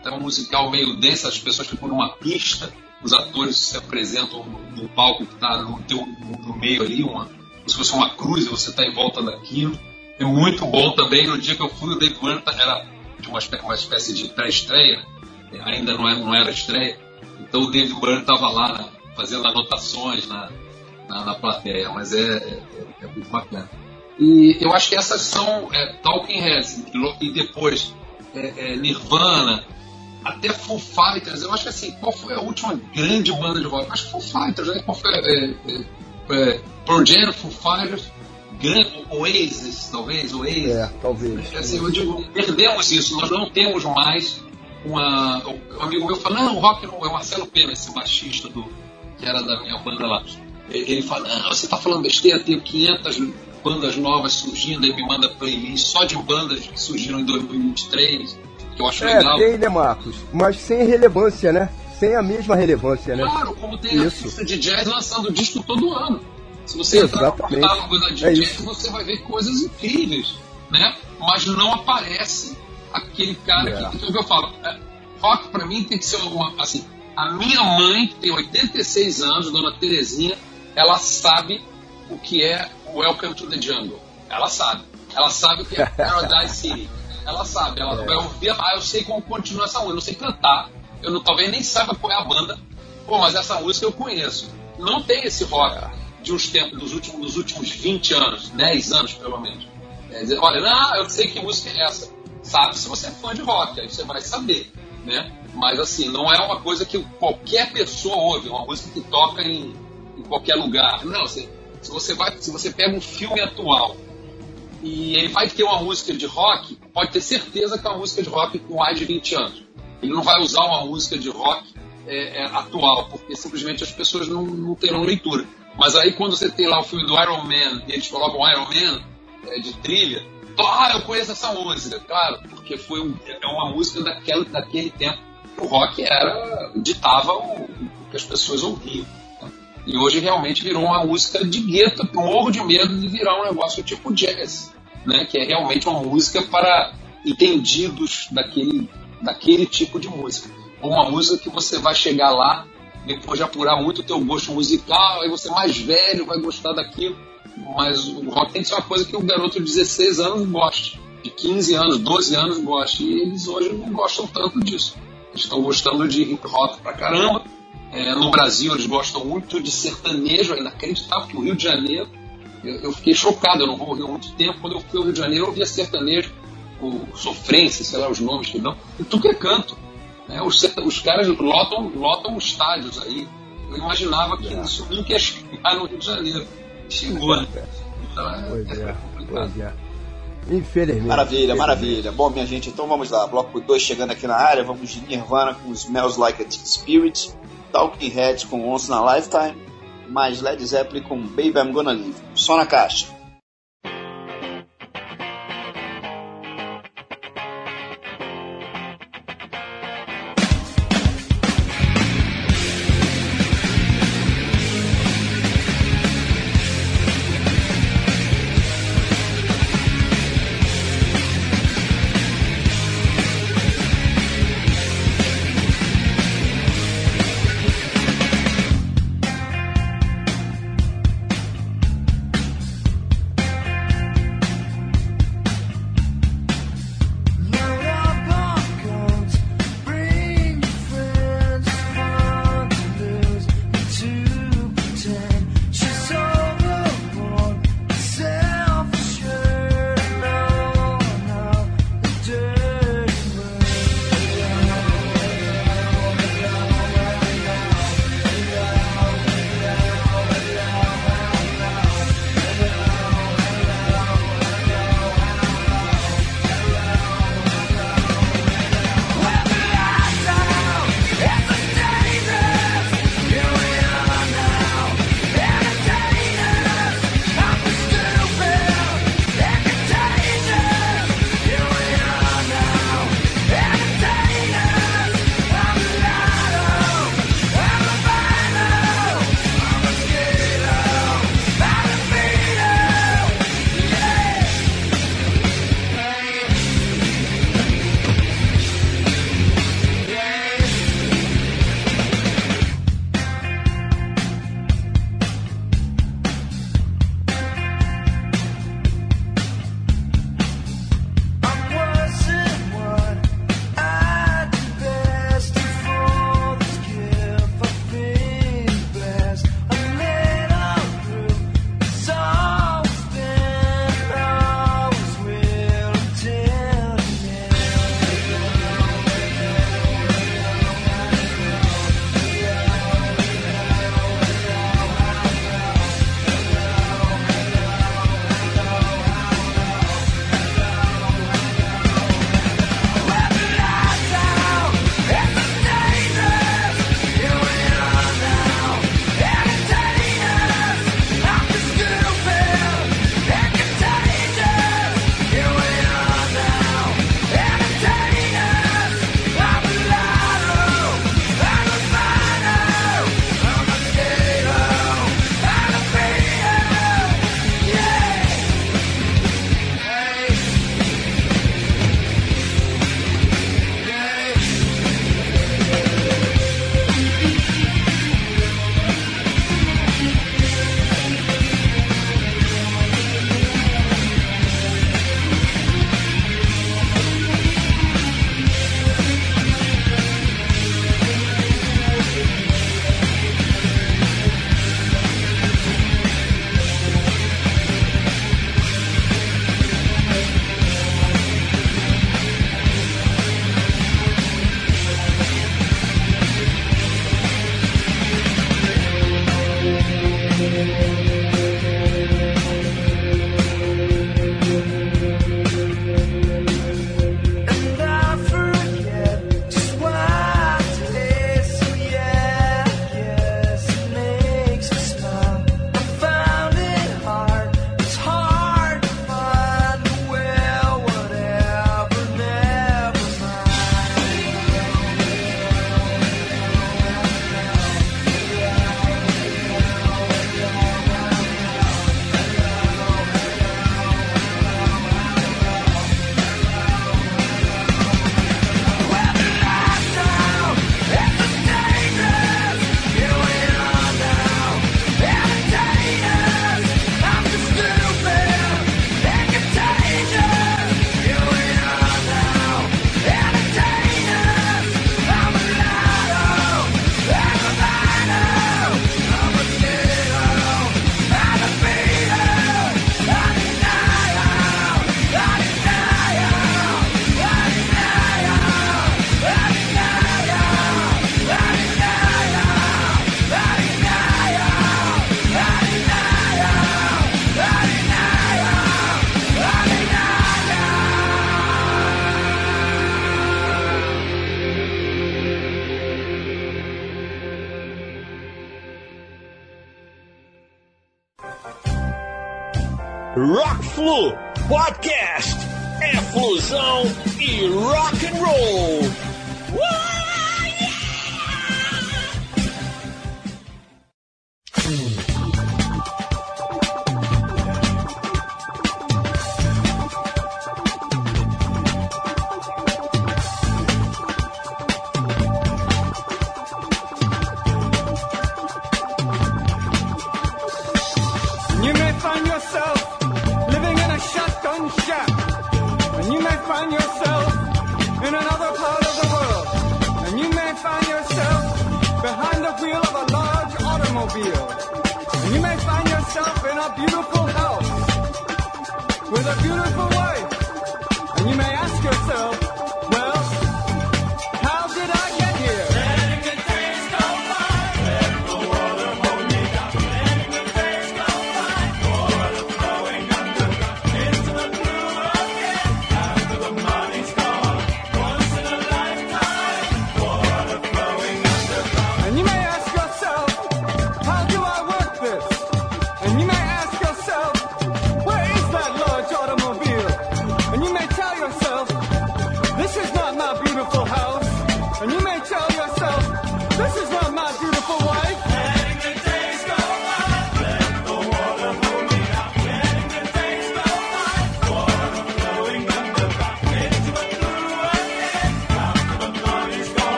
Então, é um musical meio dance, as pessoas ficam numa pista, os atores se apresentam no, palco que está no, no meio ali, uma, como se fosse uma cruz, e você está em volta daquilo. É muito bom também. No dia que eu fui, o Dave Byrne era de uma, uma espécie de pré-estreia, é, ainda não era, não era estreia. Então o Dave Byrne estava lá né, fazendo anotações na, na, na plateia, mas é, é, é muito bacana. E eu acho que essas são é, Talking Heads, e depois é, é, Nirvana, até Foo Fighters. Eu acho que assim, qual foi a última grande banda de rock? Acho que Foo Fighters, né? Qual foi? É, é, é, Pearl Jam, Foo Fighters, Gran- Oasis, talvez, Oasis. É, talvez. Assim, eu digo, perdemos isso, nós não temos mais uma. Um amigo meu fala, não, o rock não, é o Marcelo Pena, esse baixista do, que era da minha banda lá. Ele ele fala, não, você tá falando besteira, tem 500 bandas novas surgindo, aí me manda playlist só de bandas que surgiram em 2023, que eu acho É, legal. tem, né, Marcos? Mas sem relevância, né? Sem a mesma relevância, né? Claro, como tem Isso. artista de jazz lançando disco todo ano. Se você entrar no Exatamente. catálogo da de É jazz, isso. você vai ver coisas incríveis, né? Mas não aparece aquele cara É. que, que, é o que eu falo. é, rock pra mim tem que ser uma assim. A minha mãe, que tem 86 anos, Dona Terezinha, ela sabe o que é Welcome to the Jungle. Ela sabe. Ela sabe o que é Paradise City. Ela sabe. Ela vai ouvir, ah, eu sei como continua essa música. Eu não sei cantar, eu não, talvez nem saiba qual é a banda, pô, mas essa música eu conheço. Não tem esse rock de uns tempos, dos últimos, dos últimos 20 anos, 10 anos pelo menos. É dizer, olha, não, eu sei que música é essa. Sabe se você é fã de rock, aí você vai saber, né? Mas assim, não é uma coisa que qualquer pessoa ouve, é uma música que toca em, em qualquer lugar. Não, assim, se você vai, se você pega um filme atual e ele vai ter uma música de rock, pode ter certeza que é uma música de rock com mais de 20 anos. Ele não vai usar uma música de rock é, é, atual, porque simplesmente as pessoas não, não, terão leitura. Mas aí quando você tem lá o filme do Iron Man e eles colocam Iron Man é, de trilha, ah, eu conheço essa música, claro, porque foi um, é uma música daquele, daquele tempo. O rock era ditava o, o que as pessoas ouviam. E hoje realmente virou uma música de gueto. Eu morro de medo de virar um negócio tipo jazz, né? que é realmente uma música para entendidos daquele, daquele tipo de música. Ou uma música que você vai chegar lá, depois de apurar muito o teu gosto musical, aí você mais velho vai gostar daquilo. Mas o rock tem que ser uma coisa que o garoto de 16 anos gosta, de 15 anos, 12 anos gosta. E eles hoje não gostam tanto disso. Eles estão gostando de hip hop pra caramba é, no Brasil eles gostam muito de sertanejo, é inacreditável que o Rio de Janeiro, eu, eu, fiquei chocado, eu não vou ao Rio há muito tempo, quando eu fui ao Rio de Janeiro eu via sertanejo, o sofrência, sei lá os nomes que dão, e tudo que é canto. Né? Os, os caras lotam, lotam estádios aí. Eu imaginava que é. isso nunca ia chegar no Rio de Janeiro. Chegou, né? Então, é, pois é, pois é. Infelizmente. Maravilha, maravilha. Bom, minha gente, então vamos lá. Bloco 2 chegando aqui na área. Vamos de Nirvana com Smells Like a Teen Spirit. Talking Heads com Once in a Lifetime, mais Led Zeppelin com Baby I'm Gonna Live. Só na caixa.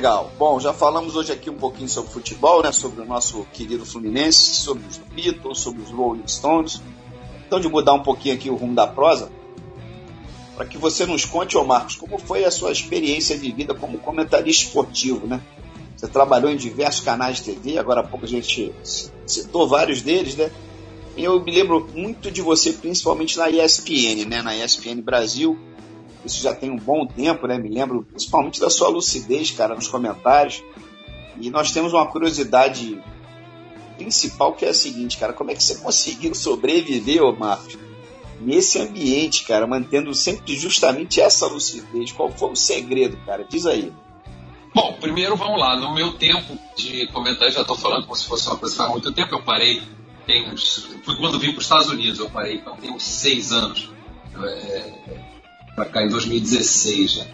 Legal. Bom, já falamos hoje aqui um pouquinho sobre futebol, né? Sobre o nosso querido Fluminense, sobre os Beatles, sobre os Rolling Stones. Então, de mudar um pouquinho aqui o rumo da prosa, para que você nos conte, ô Marcos, como foi a sua experiência de vida como comentarista esportivo, né? Você trabalhou em diversos canais de TV, agora há pouco a gente citou vários deles, né? Eu me lembro muito de você, principalmente na ESPN, né? Na ESPN Brasil. Isso já tem um bom tempo, né? Me lembro principalmente da sua lucidez, cara, nos comentários. E nós temos uma curiosidade principal que é a seguinte, cara, como é que você conseguiu sobreviver, ô Marcos, nesse ambiente, cara, mantendo sempre justamente essa lucidez? Qual foi o segredo, cara? Diz aí. Bom, primeiro vamos lá. No meu tempo de comentário, já estou falando como se fosse uma que faz muito tempo. Eu parei, tem uns, foi quando vim para os Estados Unidos, eu parei, então tem uns seis anos. É, para cá em 2016, né?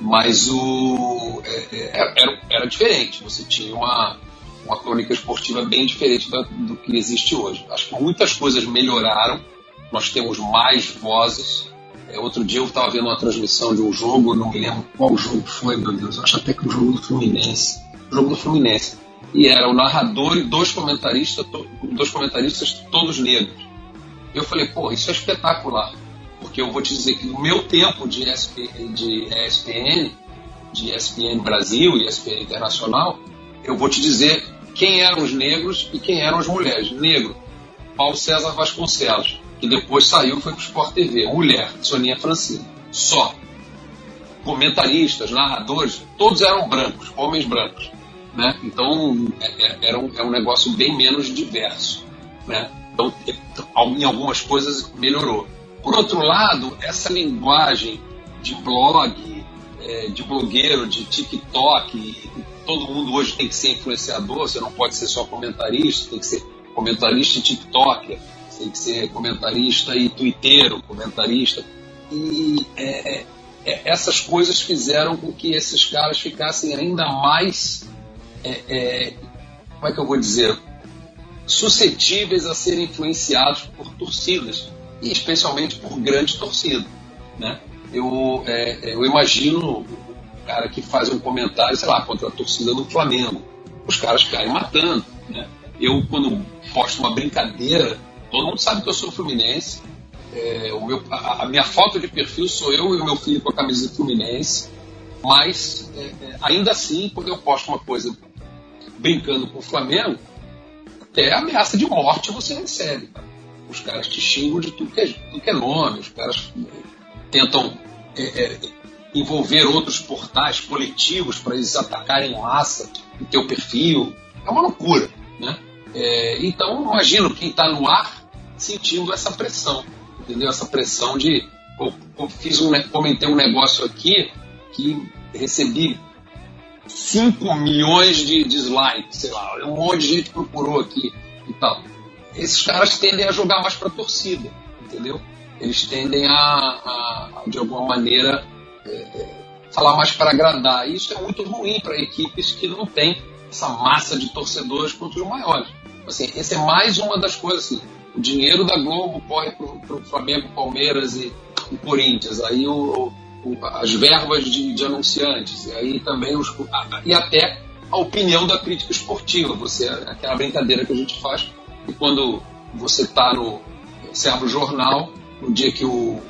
Mas o é, é, era, era diferente. Você tinha uma, uma crônica esportiva bem diferente da- do que existe hoje. Acho que muitas coisas melhoraram. Nós temos mais vozes. É, outro dia eu estava vendo uma transmissão de um jogo, não me lembro qual jogo foi, meu Deus. Acho até que o jogo do Fluminense. Jogo do Fluminense. E era o narrador e dois comentaristas, dois comentaristas todos negros. Eu falei, pô, isso é espetacular. Porque eu vou te dizer que no meu tempo de, SP, de ESPN, de ESPN Brasil e ESPN Internacional, eu vou te dizer quem eram os negros e quem eram as mulheres. Negro, Paulo César Vasconcelos, que depois saiu e foi para o Sport TV. Mulher, Soninha Francina. Só. Comentaristas, narradores, todos eram brancos, homens brancos. Né? Então, é, é- era um, é um negócio bem menos diverso. Né? Então, em algumas coisas melhorou. Por outro lado, essa linguagem de blog, é, de blogueiro, de TikTok, todo mundo hoje tem que ser influenciador, você não pode ser só comentarista, tem que ser comentarista e TikToker, tem que ser comentarista e twitteiro, comentarista. E é, é, é, essas coisas fizeram com que esses caras ficassem ainda mais. é, é, como é que eu vou dizer? suscetíveis a serem influenciados por torcidas e especialmente por grande torcida, né? Eu, é, eu imagino o cara que faz um comentário, sei lá, contra a torcida do Flamengo, os caras caem matando, né? Eu quando posto uma brincadeira, todo mundo sabe que eu sou fluminense. é, o meu, a, a minha foto de perfil sou eu e o meu filho com a camisa Fluminense, mas é, é, ainda assim, quando eu posto uma coisa brincando com o Flamengo, até ameaça de morte você recebe. cara. Os caras te xingam de tudo que é, tudo que é nome, os caras tentam é, é, envolver outros portais coletivos para eles atacarem em massa o teu perfil. É uma loucura. Né? É, então, imagino quem está no ar sentindo essa pressão, entendeu? Essa pressão de. pô, pô, fiz um, comentei um negócio aqui que recebi 5 milhões de dislikes, sei lá, um monte de gente procurou aqui e tal. Esses caras tendem a jogar mais para a torcida, entendeu? Eles tendem a, a- de alguma maneira, é, é, falar mais para agradar. E isso é muito ruim para equipes que não têm essa massa de torcedores quanto os maiores. Assim, essa é mais uma das coisas. Assim, o dinheiro da Globo corre para o Flamengo, Palmeiras e, e Corinthians. Aí o, o o- as verbas de, de anunciantes, e aí também os, e até a opinião da crítica esportiva. Você, aquela brincadeira que a gente faz, que quando você está no. Você abre o jornal, no dia que o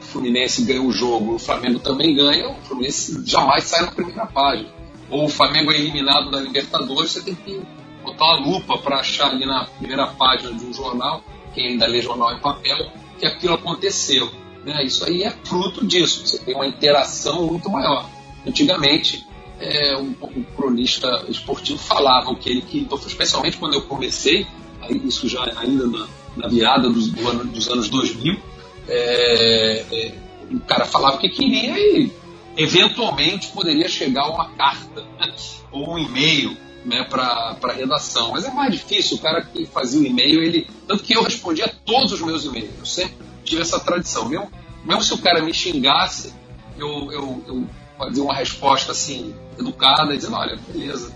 Fluminense ganha o jogo, o Flamengo também ganha, o Fluminense jamais sai na primeira página. Ou o Flamengo é eliminado da Libertadores, você tem que botar uma lupa para achar ali na primeira página de um jornal, quem ainda lê jornal em papel, que aquilo aconteceu. né? Isso aí é fruto disso, você tem uma interação muito maior. Antigamente, é, um, um cronista esportivo falava o que ele queria, então, especialmente quando eu comecei, isso já ainda na, na virada dos, do ano- dos anos 2000, é, é, o cara falava que queria e eventualmente poderia chegar uma carta (laughs) ou um e-mail né, para a redação. Mas é mais difícil, o cara que fazia o e-mail, ele. Tanto que eu respondia todos os meus e-mails. Eu sempre tive essa tradição. Mesmo, mesmo se o cara me xingasse, eu, eu, eu fazia uma resposta assim, educada, dizendo, olha, beleza.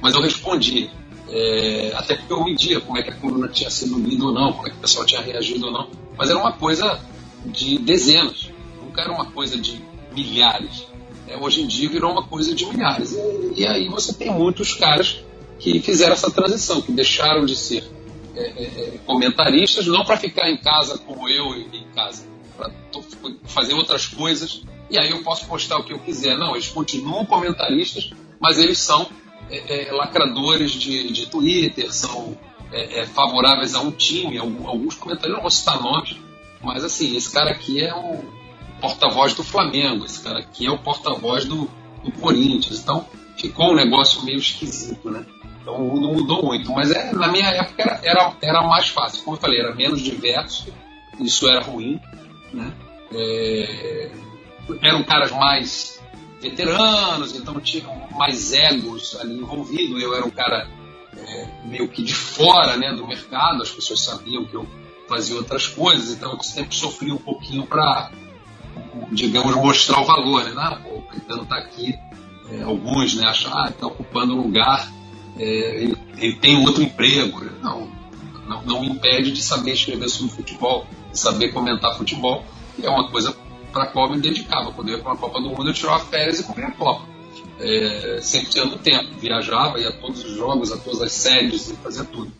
Mas eu respondia. É, até porque eu media como é que a coluna tinha sido lida ou não, como é que o pessoal tinha reagido ou não. Mas era uma coisa de dezenas, nunca era uma coisa de milhares. É, hoje em dia virou uma coisa de milhares. E, e aí você tem muitos caras que fizeram essa transição, que deixaram de ser é, é, é, comentaristas, não para ficar em casa como eu em casa, para fazer outras coisas. E aí eu posso postar o que eu quiser. Não, eles continuam comentaristas, mas eles são é, é, lacradores de, de Twitter, são é, é, favoráveis a um time. Alguns comentaristas, não vou citar nomes, mas assim, esse cara aqui é o porta-voz do Flamengo, esse cara aqui é o porta-voz do, do Corinthians. Então ficou um negócio meio esquisito, né? Então o mundo mudou muito. Mas é, na minha época era, era, era mais fácil. Como eu falei, era menos diverso, isso era ruim, né? É, eram caras mais veteranos, então tinham mais egos ali envolvidos. Eu era um cara é, meio que de fora né, do mercado, as pessoas sabiam que eu fazia outras coisas, então eu sempre sofri um pouquinho para, digamos, mostrar o valor. Né? Ah, o Caetano está aqui, é, alguns né, acham ah, está ocupando um lugar, é, ele, ele tem outro emprego. Não, não, não me impede de saber escrever sobre futebol, de saber comentar futebol, é uma coisa para a qual eu me dedicava. Quando eu ia para a Copa do Mundo, eu tirava férias e cobria a Copa. É, 100% do tempo. Viajava, ia a todos os jogos, a todas as séries fazia tudo.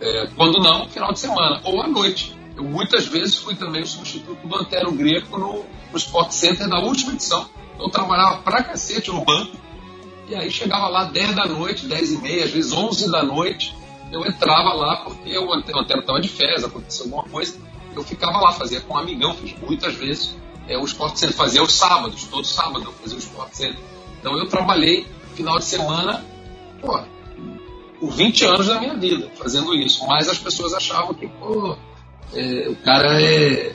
É, quando não, final de semana ou à noite. Eu muitas vezes fui também o substituto do Antero Greco no, no Sport Center da última edição. Eu trabalhava pra cacete no banco e aí chegava lá 10 da noite, 10 e meia, às vezes 11 da noite. Eu entrava lá porque o Antero estava de férias, aconteceu alguma coisa. Eu ficava lá, fazia com um amigão, fiz muitas vezes. É, o Sport Center fazia aos sábados, todo sábado eu fazia o Sport Center. Então eu trabalhei final de semana, pô, por 20 anos da minha vida fazendo isso. Mas as pessoas achavam que, pô, é, o cara é,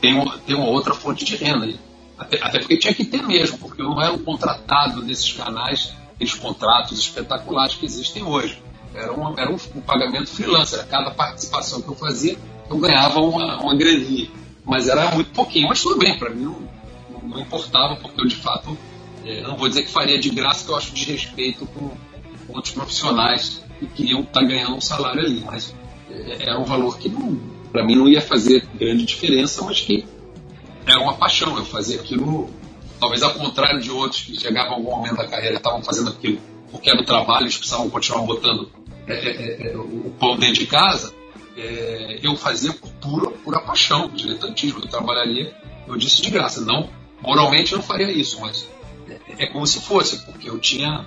tem, uma, tem uma outra fonte de renda. Até, até porque tinha que ter mesmo, porque eu não era um contratado desses canais, aqueles contratos espetaculares que existem hoje. Era, uma, era um, um pagamento freelancer. Cada participação que eu fazia, eu ganhava uma, uma graninha. Mas era muito pouquinho. Mas tudo bem, para mim não, não, importava, porque eu de fato é, não vou dizer que faria de graça, que eu acho desrespeito com outros profissionais que queriam estar ganhando um salário ali, mas é, era um valor que para mim não ia fazer grande diferença, mas que era uma paixão. Eu fazia aquilo, talvez ao contrário de outros que chegavam a algum momento da carreira e estavam fazendo aquilo porque era o trabalho, eles precisavam continuar botando é, é, é, o pão dentro de casa. É, eu fazia por pura, pura paixão, diletantismo. Eu trabalharia, eu disse de graça. Não, moralmente eu não faria isso, mas é como se fosse, porque eu tinha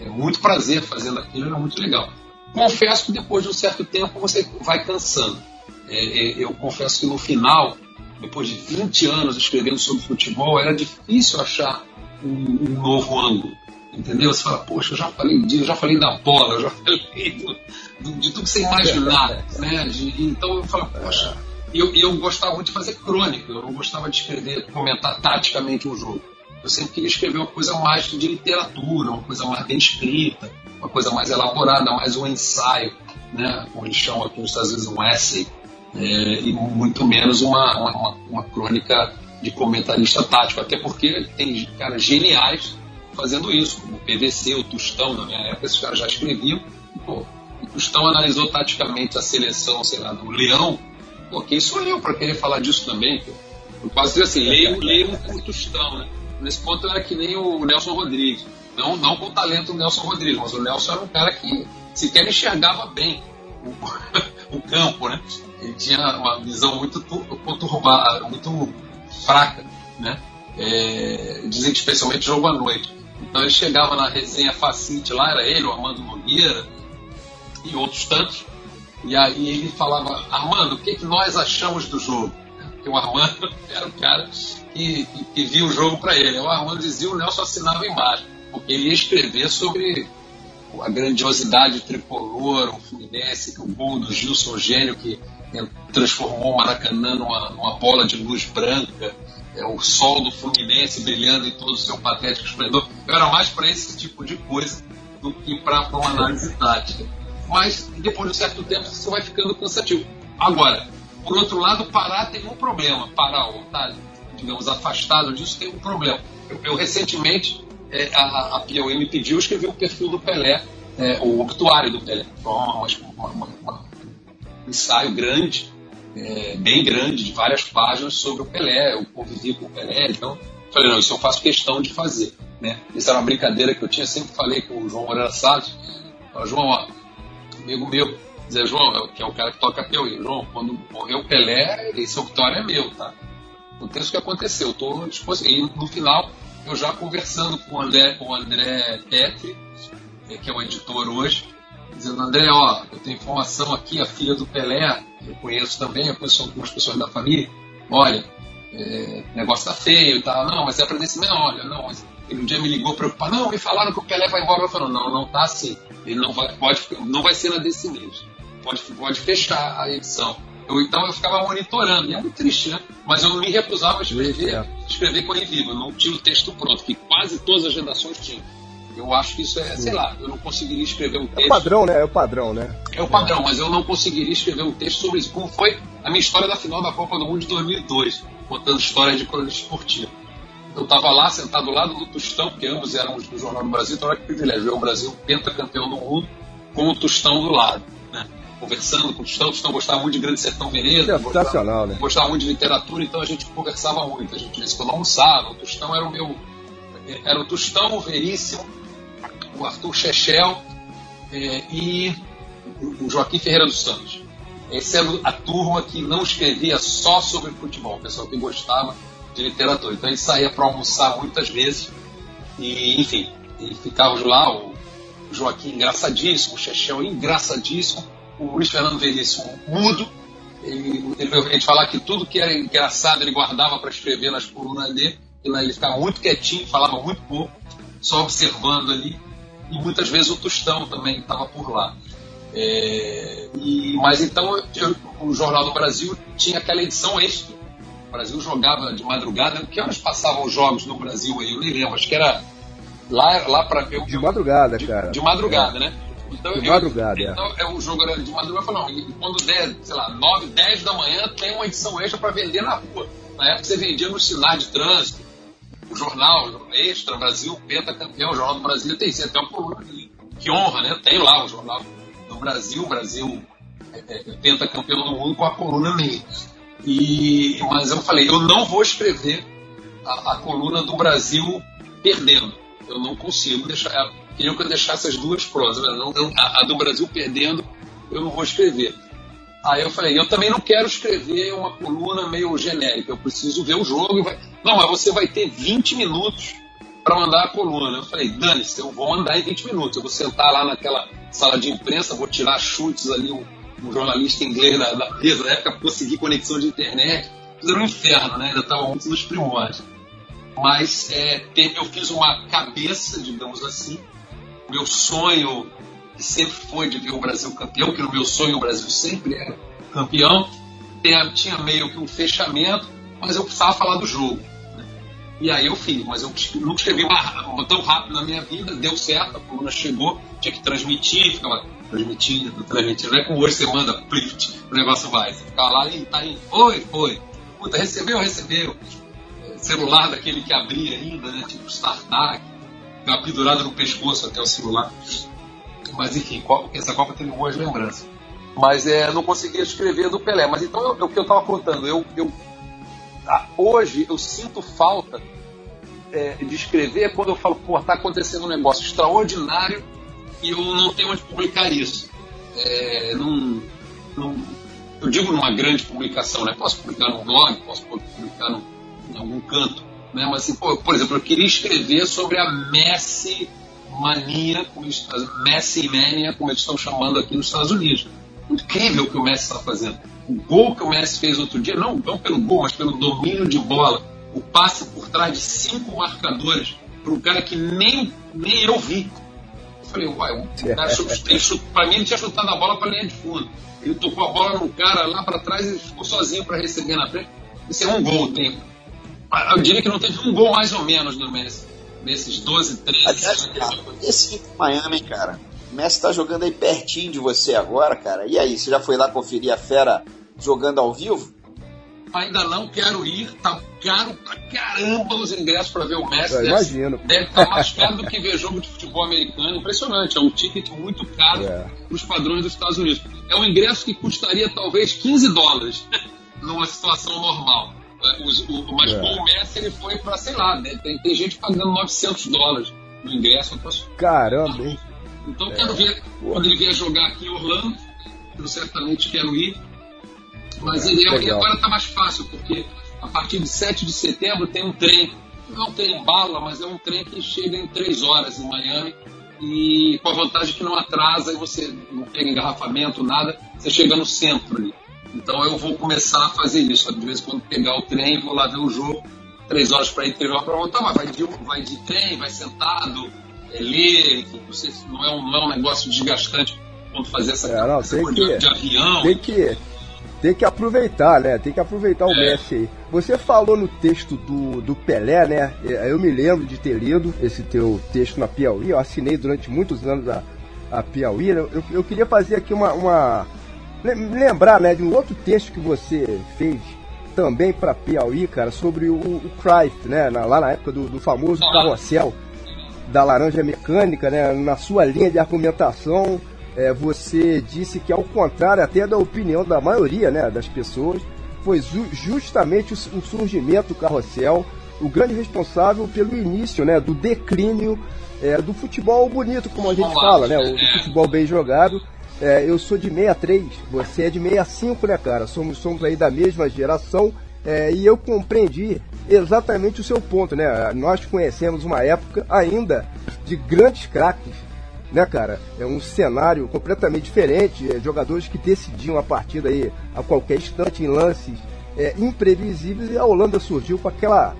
é, muito prazer fazendo aquilo, era muito legal. Confesso que depois de um certo tempo você vai cansando. É, é, eu confesso que no final, depois de 20 anos escrevendo sobre futebol, era difícil achar um, um novo ângulo. Entendeu? Você fala, poxa, eu já falei eu já falei da bola, eu já (laughs) falei do, do, de tudo que você imaginar. Né? De, então eu falo, poxa, eu, eu gostava muito de fazer crônica, eu não gostava de escrever, comentar taticamente um jogo. Eu sempre queria escrever uma coisa mais de literatura, uma coisa mais bem escrita, uma coisa mais elaborada, mais um ensaio, né? como eles chamam aqui nos Estados Unidos, um essay, é, e muito menos uma, uma, uma, crônica de comentarista tático, até porque tem caras geniais fazendo isso, como o PVC, o Tustão, na minha época, esses caras já escreviam. Pô, o Tustão analisou taticamente a seleção, sei lá, do Leão. Pô, quem sou eu para querer falar disso também? Eu posso dizer assim, leio, leio um Tostão, né? Nesse ponto eu era que nem o Nelson Rodrigues. Não, não com o talento do Nelson Rodrigues, mas o Nelson era um cara que sequer enxergava bem o, (laughs) o campo, né? Ele tinha uma visão muito tu- conturbada, muito fraca, né? É, dizem que especialmente jogo à noite. Então ele chegava na resenha Facite lá, era ele, o Armando Nogueira e outros tantos. E aí ele falava, Armando, o que, que nós achamos do jogo? Porque o Armando (laughs) era o cara que, que, que via o jogo para ele. O Armando dizia, o Nelson assinava embaixo, porque ele ia escrever sobre a grandiosidade tricolor, o Fluminense, o gol do Gilson Gênio que é, transformou o Maracanã numa, numa bola de luz branca, é, o sol do Fluminense brilhando em todo o seu patético esplendor. Eu era mais para esse tipo de coisa do que para uma análise tática. Mas depois de um certo tempo isso vai ficando cansativo. Agora, por outro lado, parar tem um problema. Parar ou estar, digamos, afastado disso tem um problema. Eu, eu recentemente, é, a, a Piauí me pediu, eu escrevi o perfil do Pelé, é, o obituário do Pelé. Um ensaio grande, é, bem grande, de várias páginas sobre o Pelé. Eu convivi com o Pelé, então falei, não, isso eu faço questão de fazer. Né? Isso era uma brincadeira que eu tinha, sempre falei com o João Moreira Salles. João, ó, amigo meu, dizer, João, que é o cara que toca Piauí, João, quando morreu o Pelé, esse obituário é meu, tá? Não tem isso que aconteceu, eu tô disposto. E no final, eu já conversando com o André, com o André Petri, que é o editor hoje, dizendo, André, ó, eu tenho informação aqui, a filha do Pelé, eu conheço também, eu conheço algumas pessoas da família, olha, é, o negócio tá feio e tal, não, mas é para desse não, olha, não, ele um dia me ligou preocupado, não, me falaram que o Pelé vai embora, eu falei, não, não tá assim, ele não vai, pode, não vai ser na desse mês, pode, pode fechar a edição. Eu, então eu ficava monitorando, e é muito triste, né? Mas eu não me recusava a escrever, escrever com ele vivo, eu não tinha o texto pronto, que quase todas as redações tinham. Eu acho que isso é, sei lá, eu não conseguiria escrever um É o texto. padrão, né? É o padrão, né? É o padrão, mas eu não conseguiria escrever um texto sobre isso. Como foi a minha história da final da Copa do Mundo de 2002, contando história de cronista esportiva. Eu estava lá, sentado ao lado do Tostão, porque ambos éramos do Jornal do Brasil, então era que privilégio ver o Brasil pentacampeão do mundo com o Tostão do lado. Né? Conversando com o Tostão, o Tostão gostava muito de Grande Sertão Veredas, gostava, Sensacional, né? gostava muito de literatura, então a gente conversava muito. A gente disse quando almoçava, o Tostão era o meu. Era o Tostão, o Veríssimo, o Arthur Chechel eh, e o Joaquim Ferreira dos Santos. Essa era a turma que não escrevia só sobre futebol, o pessoal que gostava de literatura. Então gente saía para almoçar muitas vezes e, enfim, e ficávamos lá, o Joaquim engraçadíssimo, o Chechel engraçadíssimo, o Luiz Fernando Veríssimo mudo. Ele, ele, falava que tudo que era engraçado ele guardava para escrever nas colunas dele, ele ficava muito quietinho, falava muito pouco, só observando ali. E muitas vezes o Tostão também estava por lá. É, e, mas então eu, o Jornal do Brasil tinha aquela edição extra. O Brasil jogava de madrugada. Que horas passavam os jogos no Brasil aí? Eu nem lembro. Acho que era lá, lá para ver. De madrugada, de, cara. De madrugada, né? Então, de eu, madrugada, então, é. o jogo era de madrugada. Eu falei, não, quando der, sei lá, 9, 10 da manhã, tem uma edição extra para vender na rua. Na época você vendia nos sinais de trânsito. O jornal Extra, Brasil, Pentacampeão, o Jornal do Brasil tem até uma coluna que honra, né? Tem lá o jornal do Brasil, Brasil é, é, pentacampeão do mundo com a coluna minha. E, mas eu falei, eu não vou escrever a, a coluna do Brasil perdendo. Eu não consigo deixar. Queriam que eu deixasse as duas prosas. Não, não, a, a, do Brasil perdendo, eu não vou escrever. Aí eu falei, eu também não quero escrever uma coluna meio genérica, eu preciso ver o jogo. Não, mas você vai ter 20 minutos para mandar a coluna. Eu falei, dane-se, eu vou mandar em 20 minutos. Eu vou sentar lá naquela sala de imprensa, vou tirar chutes ali, um, um jornalista inglês da, da mesa, na época conseguir conexão de internet. Era um inferno, né? Ainda estava muito nos primórdios. Mas é, eu fiz uma cabeça, digamos assim. Meu sonho sempre foi de ver o Brasil campeão, que no meu sonho o Brasil sempre era campeão. Tinha meio que um fechamento, mas eu precisava falar do jogo. E aí eu fiz, mas eu nunca escrevi uma, tão rápido na minha vida, deu certo, a coluna chegou, tinha que transmitir, ficava transmitindo, transmitindo. Não é como hoje você manda print, o negócio vai. Você fica lá e tá aí, oi, foi. Puta, recebeu, recebeu. Celular daquele que abria ainda, né? Tipo StarTAC, pendurado no pescoço até o celular. Mas enfim, essa Copa teve boas lembranças. Mas é, não conseguia escrever do Pelé. Mas então, o que eu estava contando, eu, eu hoje eu sinto falta é, de escrever quando eu falo, pô, tá acontecendo um negócio extraordinário e eu não tenho onde publicar isso. É, eu digo numa grande publicação, né? Posso publicar num blog, posso publicar num, em algum canto, né? Mas, assim, pô, por exemplo, eu queria escrever sobre a Messi mania, Messi mania, como eles estão chamando aqui nos Estados Unidos. Incrível o que o Messi está fazendo. O gol que o Messi fez outro dia, não, não pelo gol, mas pelo domínio de bola. O passe por trás de cinco marcadores para um cara que nem, nem eu vi. Eu falei, uai, o cara, para mim ele tinha chutado a bola para linha de fundo. Ele tocou a bola no cara lá para trás e ficou sozinho para receber na frente. Isso é um gol, tem. Eu diria que não teve um gol mais ou menos do Messi. Nesses 12, 13 Aliás, cara, esse Miami, cara, o Messi tá jogando aí pertinho de você agora, cara. E aí, você já foi lá conferir a fera jogando ao vivo? Ainda não quero ir, tá caro pra caramba os ingressos para ver o Messi. Eu Deve- imagino. Deve estar mais caro do que ver jogo de futebol americano. Impressionante, é um ticket muito caro É. para os padrões dos Estados Unidos. É um ingresso que custaria talvez 15 dólares numa situação normal. É, mas É. com o Messi ele foi para, sei lá, né, tem, tem gente pagando 900 dólares no ingresso. Posso- Caramba, hein? Então eu quero ver quando ele vier jogar aqui em Orlando. Eu certamente quero ir. Mas ele é, e legal. agora está mais fácil, porque a partir de 7 de setembro tem um trem. Não é um trem bala, mas é um trem que chega em 3 horas em Miami. E com a vantagem que não atrasa e você não pega engarrafamento, nada, você chega no centro ali. Então eu vou começar a fazer isso. De vez em quando pegar o trem, vou lá ver o jogo, três horas para ir, três horas para voltar, mas vai de, vai de trem, vai sentado, é, ler, enfim, não, sei se não, é um, não é um negócio desgastante quando fazer essa, É, não, tem de, que- de avião. Tem que, tem que aproveitar, né? Tem que aproveitar o É. Messi aí. Você falou no texto do, do Pelé, né? É, Eu me lembro de ter lido esse teu texto na Piauí. Eu assinei durante muitos anos a, a Piauí. Eu, eu, eu queria fazer aqui uma, uma. lem- Lembrar, né, de um outro texto que você fez também para Piauí, cara, sobre o, o Cruyff, né? na- lá na época do, do famoso carrossel da laranja mecânica, né? Na sua linha de argumentação, é, você disse que, ao contrário até da opinião da maioria né, das pessoas, foi ju- justamente o, o surgimento do carrossel o grande responsável pelo início né, do declínio é, do futebol bonito, como a gente fala, né? O do futebol bem jogado. É, eu sou de 63, você é de 65, né, cara? Somos, somos aí da mesma geração. É, e eu compreendi exatamente o seu ponto, né? Nós conhecemos uma época ainda de grandes craques, né, cara? É um cenário completamente diferente, é, jogadores que decidiam a partida aí a qualquer instante em lances é, imprevisíveis e a Holanda surgiu com aquela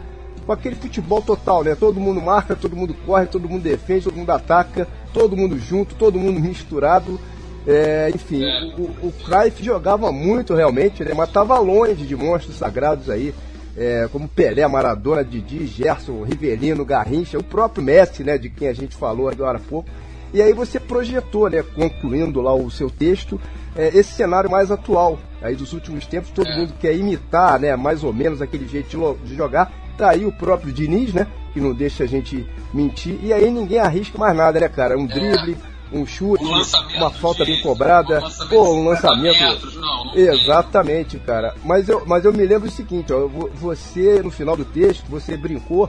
com aquele futebol total, né? Todo mundo marca, todo mundo corre, todo mundo defende, todo mundo ataca, todo mundo junto, todo mundo misturado. É, enfim, o, o Cruyff jogava muito realmente, né? mas estava longe de monstros sagrados aí, é, como Pelé, Maradona, Didi, Gerson, Rivelino, Garrincha, o próprio Messi, né? De quem a gente falou agora há pouco. E aí você projetou, né? Concluindo lá o seu texto, é, esse cenário mais atual, aí dos últimos tempos, todo mundo quer imitar, né? Mais ou menos aquele jeito de, jogar. Tá aí o próprio Diniz, né? Que não deixa a gente mentir. E aí ninguém arrisca mais nada, né, cara? Um drible, um chute, Um uma falta bem cobrada. um Pô, um de 50 lançamento. metros, não, não. Exatamente, cara. Mas eu, mas eu me lembro o seguinte, ó, vo- você, no final do texto, você brincou,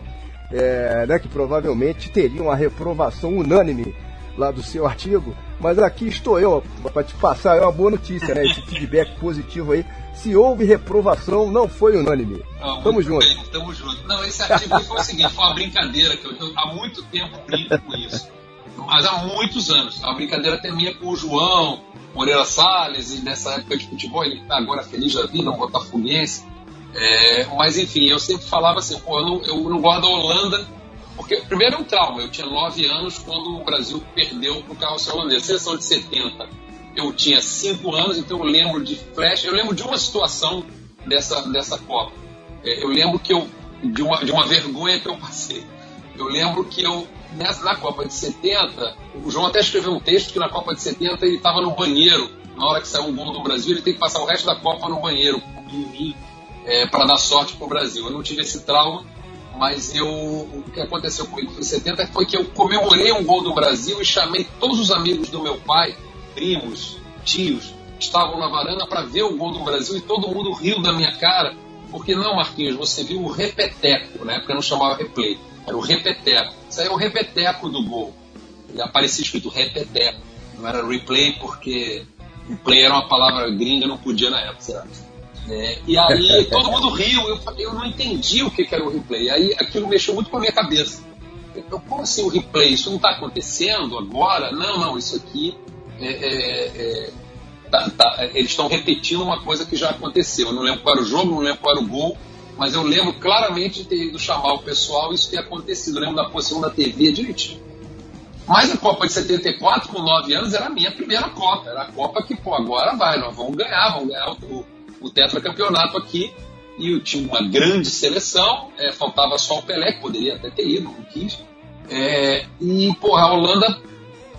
é, né, que provavelmente teria uma reprovação unânime lá do seu artigo, mas aqui estou eu para te passar é uma boa notícia, né? Esse feedback (laughs) positivo aí. Se houve reprovação, não foi unânime. Não, Tamo junto. bem, tamo junto. Não, esse artigo foi o seguinte, foi uma brincadeira que eu, eu há muito tempo brinco com isso. Mas há muitos anos. Uma brincadeira até minha com o João, Moreira Salles, e nessa época de futebol, ele tá agora feliz da vida, um botafoguense. É, mas enfim, eu sempre falava assim, pô, eu não, eu não gosto da Holanda, porque primeiro é um trauma. Eu tinha 9 anos quando o Brasil perdeu pro carrossel holandês. Seleção de 70, eu tinha 5 anos, então eu lembro de flash, eu lembro de uma situação dessa, dessa Copa. É, eu lembro que eu, de uma, de uma vergonha que eu passei. Eu lembro que eu, nessa, na Copa de 70, o João até escreveu um texto que na Copa de 70 ele estava no banheiro, na hora que saiu um gol do Brasil, ele tem que passar o resto da Copa no banheiro, é, para dar sorte pro Brasil. Eu não tive esse trauma, mas eu, o que aconteceu comigo em 70 foi que eu comemorei um gol do Brasil e chamei todos os amigos do meu pai, primos, tios, que estavam na varanda para ver o gol do Brasil e todo mundo riu da minha cara, Porque não, Marquinhos, você viu o repeteco, na época não chamava replay, era o repeteco. Isso aí é o repeteco do gol. E aparecia escrito repeteco. Não era replay porque replay era uma palavra gringa, não podia na época. É, e aí (laughs) todo mundo riu, eu, eu não entendi o que, que era o replay. Aí aquilo mexeu muito com a minha cabeça. Eu, como assim o replay? Isso não está acontecendo agora? Não, não, isso aqui é, é, é tá, tá, eles estão repetindo uma coisa que já aconteceu. Eu não lembro qual era o jogo, não lembro qual era o gol, mas eu lembro claramente de ter ido chamar o pessoal e isso ter acontecido. Eu lembro da posição da TV direitinho. Mas a Copa de 74, com 9 anos, era a minha primeira Copa. Era a Copa que, pô, agora vai, nós vamos ganhar, vamos ganhar o, o tetracampeonato aqui. E tinha uma grande seleção, é, faltava só o Pelé, que poderia até ter ido, não quis. É, e, pô, a Holanda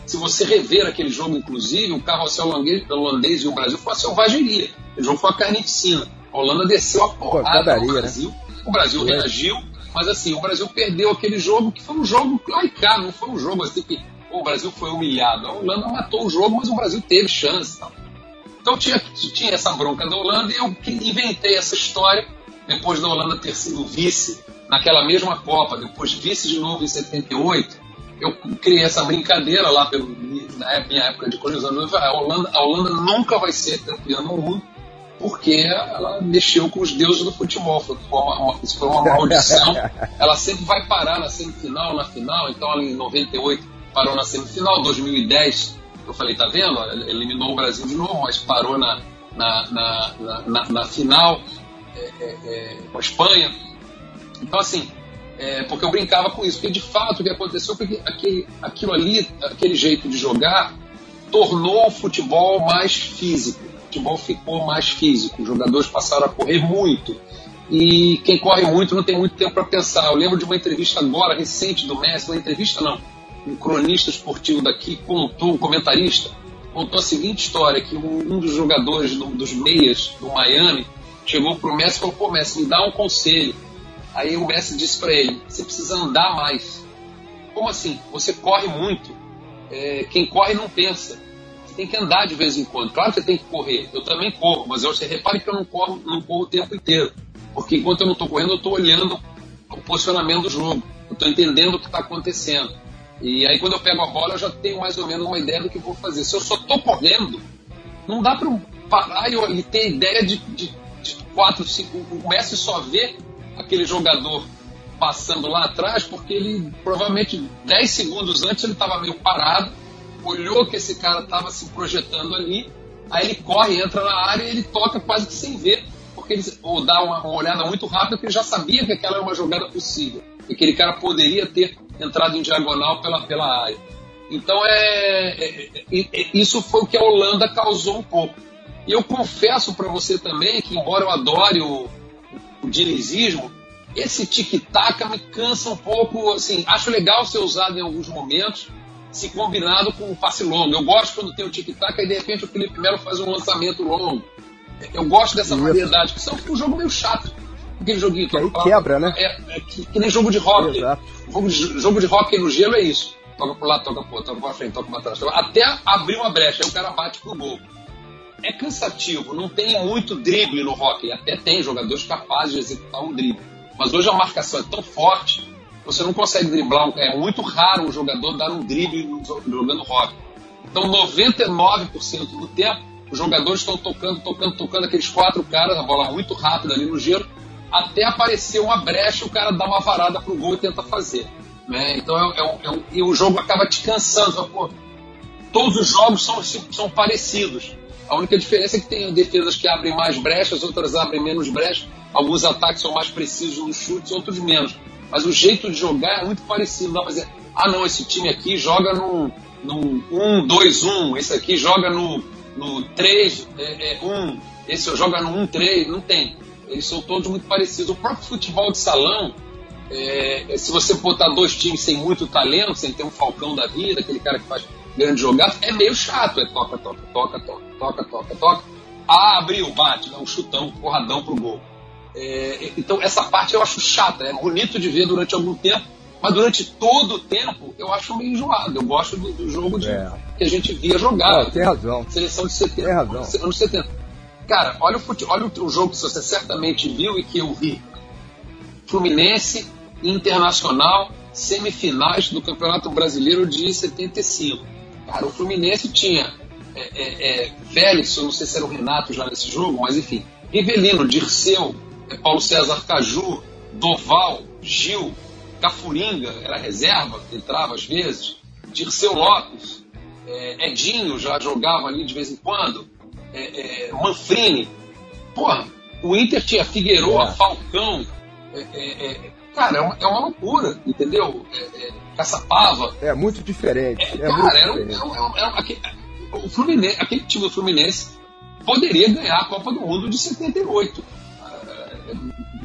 se você rever aquele jogo, inclusive, o carrossel holandês e o Brasil foi uma selvageria. O jogo foi uma carnificina. A Holanda desceu a porrada no né? Brasil. Né? O Brasil é. reagiu, mas assim, o Brasil perdeu aquele jogo que foi um jogo laicado, não foi um jogo assim que o Brasil foi humilhado. A Holanda matou o jogo, mas o Brasil teve chance. Então tinha, tinha essa bronca da Holanda e eu inventei essa história depois da Holanda ter sido vice naquela mesma Copa, depois vice de novo em 78 eu criei essa brincadeira lá pelo, na minha época de colonização. A Holanda, a Holanda nunca vai ser campeã no mundo porque ela mexeu com os deuses do futebol. Foi uma, isso foi uma maldição. (laughs) ela sempre vai parar na semifinal, na final. Então, ela em 98 parou na semifinal. 2010, eu falei, tá vendo? Ela eliminou o Brasil de novo, mas parou na, na, na, na, na final é, é, é, com a Espanha. Então, assim, é, porque eu brincava com isso, porque de fato o que aconteceu foi que aquele, aquilo ali, aquele jeito de jogar, tornou o futebol mais físico. O futebol ficou mais físico, os jogadores passaram a correr muito. E quem corre muito não tem muito tempo para pensar. Eu lembro de uma entrevista agora, recente do Messi, uma entrevista não, um cronista esportivo daqui contou, um comentarista, contou a seguinte história, que um, dos jogadores do, dos meias do Miami chegou pro Messi e falou, pô Messi, me dá um conselho Aí o mestre disse para ele: você precisa andar mais. Como assim? Você corre muito. É, quem corre não pensa. Tem que andar de vez em quando. Claro que você tem que correr. Eu também corro, mas você repare que eu não corro, não corro o tempo inteiro. Porque enquanto eu não estou correndo, eu estou olhando o posicionamento do jogo. Eu estou entendendo o que está acontecendo. E aí quando eu pego a bola, eu já tenho mais ou menos uma ideia do que vou fazer. Se eu só estou correndo, não dá para parar e, ter ideia de, de, de quatro, cinco. O mestre só vê aquele jogador passando lá atrás, porque ele provavelmente 10 segundos antes ele estava meio parado, olhou que esse cara estava se projetando ali, aí ele corre, entra na área e ele toca quase que sem ver, porque ele ou dá uma, uma olhada muito rápida, porque ele já sabia que aquela era uma jogada possível, e aquele cara poderia ter entrado em diagonal pela, pela área. Então é, é, é, é isso foi o que a Holanda causou um pouco. E eu confesso para você também que, embora eu adore o, o dinizismo, esse tic-tac me cansa um pouco, assim, acho legal ser usado em alguns momentos, se combinado com o passe longo. Eu gosto quando tem o tic-tac e de repente o Felipe Melo faz um lançamento longo. Eu gosto dessa variedade, que são um jogo meio chato. Aquele joguinho que aí quebra, né? É, é que, que, nem jogo de rock. Jogo de, jogo de rock no gelo é isso. Toca pro lado, toca pro outro, toca pra frente, toca pra trás. Até abrir uma brecha, aí o cara bate pro gol é cansativo, não tem muito drible no hockey. Até tem jogadores capazes de executar um drible. Mas hoje a marcação é tão forte, você não consegue driblar. É muito raro um jogador dar um drible jogando hockey. Então, 99% do tempo, os jogadores estão tocando, tocando, tocando aqueles quatro caras, a bola muito rápida ali no gelo, até aparecer uma brecha, o cara dá uma varada pro gol e tenta fazer. Né? Então, é, é, é, e o jogo acaba te cansando. Pô, todos os jogos são, são parecidos. A única diferença é que tem defesas que abrem mais brechas, outras abrem menos brechas. Alguns ataques são mais precisos nos chutes, outros menos. Mas o jeito de jogar é muito parecido. Não fazer, ah não, esse time aqui joga no, no 1-2-1, esse aqui joga no, no 3-1, é, é, esse joga no 1-3, não tem. Eles são todos muito parecidos. O próprio futebol de salão, é, se você botar dois times sem muito talento, sem ter um falcão da vida, aquele cara que faz grande jogada, é meio chato. É toca, toca, toca, toca, toca, toca, toca. Ah, abriu, bate, dá um chutão, porradão pro gol. É, então, essa parte eu acho chata. É bonito de ver durante algum tempo, mas durante todo o tempo eu acho meio enjoado. Eu gosto do, do jogo de, é. que a gente via jogar. Tem razão. Seleção de 70. Tem razão. Anos 70. Cara, olha o, fute- olha o, o jogo que você certamente viu e que eu vi. Fluminense Internacional, semifinais do Campeonato Brasileiro de 75. Cara, o Fluminense tinha é, é, é, Félix, eu não sei se era o Renato já nesse jogo, mas enfim, Rivelino, Dirceu, Paulo César Caju, Doval, Gil, Cafuringa, era reserva, entrava às vezes, Dirceu Lopes, é, Edinho já jogava ali de vez em quando, é, é, Manfrini. Porra, o Inter tinha Figueroa, É. Falcão. é, é, é, cara, é uma, é uma loucura, entendeu? É, é, Caçapava. É muito diferente. É muito cara, era diferente. era era era aquele, o Fluminense, aquele time do Fluminense poderia ganhar a Copa do Mundo de 78.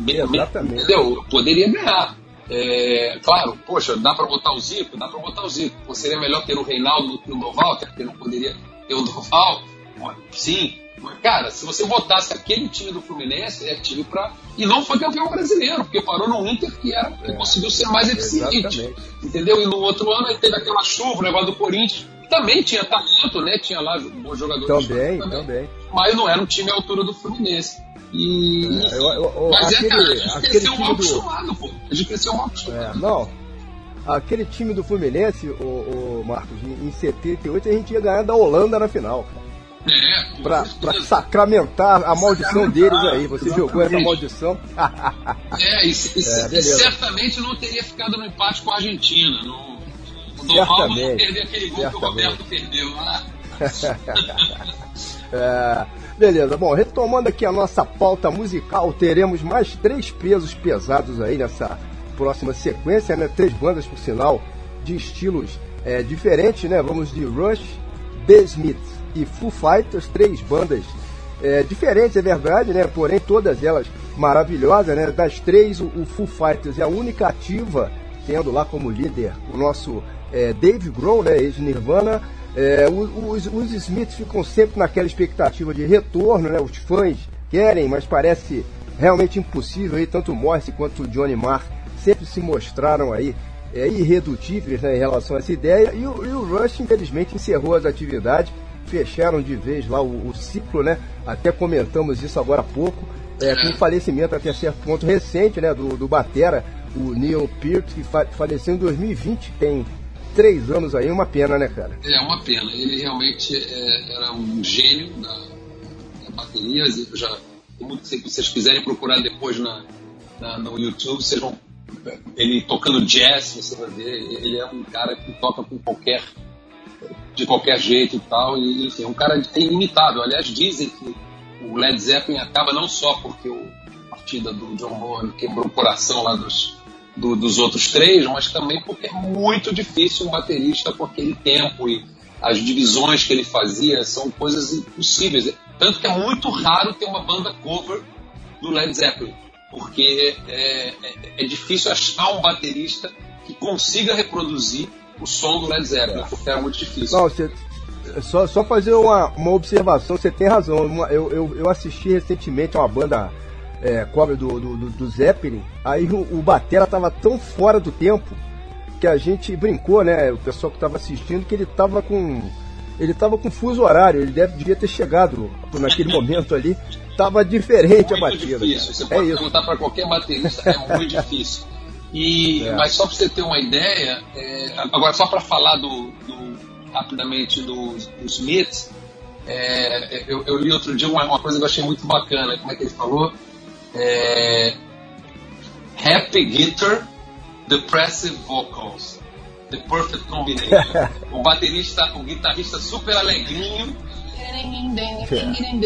Me- me- Exatamente. Entendeu? Poderia ganhar. É, claro, poxa, dá pra botar o Zico? Dá pra botar o Zico. Pô, seria melhor ter o Reinaldo do que o Doval, até porque não poderia ter o Doval. Pô, Sim. Mas, cara, se você botasse aquele time do Fluminense, é time pra. E não foi campeão brasileiro, porque parou no Inter que, era, que É. conseguiu ser mais eficiente. Exatamente. Entendeu? E no outro ano aí teve aquela chuva, o negócio do Corinthians. Também tinha talento, né? Tinha lá bons jogadores. Também, também. Mas não era um time à altura do Fluminense. E. É, eu- eu- mas aquele- é, cara, a gente aquele cresceu mal do- acostumado, pô. A gente cresceu mal acostumado. É, não. Aquele time do Fluminense, o, Marcos, em em 78 a gente ia ganhar da Holanda na final. É, pô, Pra, pra sacramentar a maldição deles aí. Você jogou essa Exatamente. maldição. (laughs) É, e, e- É, e certamente não teria ficado no empate com a Argentina. No, o Doval não aquele gol que o. Roberto perdeu lá. (laughs) É, beleza, bom, retomando aqui a nossa pauta musical, teremos mais três pesos pesados aí nessa próxima sequência, né? Três bandas, por sinal, de estilos é, diferentes, né? Vamos de Rush, The Smiths e Foo Fighters, três bandas é, diferentes, é verdade, né? Porém, todas elas maravilhosas, né? Das três, o, o Foo Fighters é a única ativa, tendo lá como líder o nosso é, Dave Grohl, né? Ex-Nirvana. É, os, os Smiths ficam sempre naquela expectativa de retorno, né? Os fãs querem, mas parece realmente impossível. Aí, tanto o Morrissey quanto Johnny Marr sempre se mostraram aí é, irredutíveis né, em relação a essa ideia. E o, e o Rush, infelizmente, encerrou as atividades, fecharam de vez lá o, o ciclo, né? Até comentamos isso agora há pouco, é, com o falecimento até certo ponto recente, né? Do, do Batera, o Neil Peart, que fa- faleceu em 2020, tem três anos aí, uma pena, né, cara? É uma pena. Ele realmente é, era um gênio da, da bateria. Já, se vocês quiserem procurar depois na, na- no YouTube, vocês vão. Ele tocando jazz, você vai ver. Ele é um cara que toca com qualquer. de qualquer jeito e tal. E, enfim, é um cara inimitável. Aliás, dizem que o Led Zeppelin acaba não só porque o a partida do John Bonham quebrou o coração lá dos, do- dos outros três, mas também porque é muito difícil um baterista com aquele tempo e as divisões que ele fazia são coisas impossíveis. Tanto que é muito raro ter uma banda cover do Led Zeppelin, porque é, é- é difícil achar um baterista que consiga reproduzir o som do Led Zeppelin, porque é muito difícil. Não, você, só, só fazer uma, uma observação, você tem razão. Eu, eu, eu assisti recentemente a uma banda é, cover do, do, do- do Zeppelin, aí o, o Batera tava tão fora do tempo que a gente brincou, né? O pessoal que tava assistindo, que ele tava com. Ele tava com fuso horário, ele deve, devia ter chegado naquele (laughs) momento ali. Tava diferente a muito batida. difícil. Você cara. pode É isso. perguntar para qualquer baterista, é muito (laughs) difícil. E, É. Mas só para você ter uma ideia, é, agora só para falar do, do- rapidamente do, do Smith, é, eu, eu li outro dia uma, uma coisa que eu achei muito bacana. Como é que ele falou? É, Happy guitar, depressive vocals. The perfect combination. (laughs) o baterista, o guitarrista super alegrinho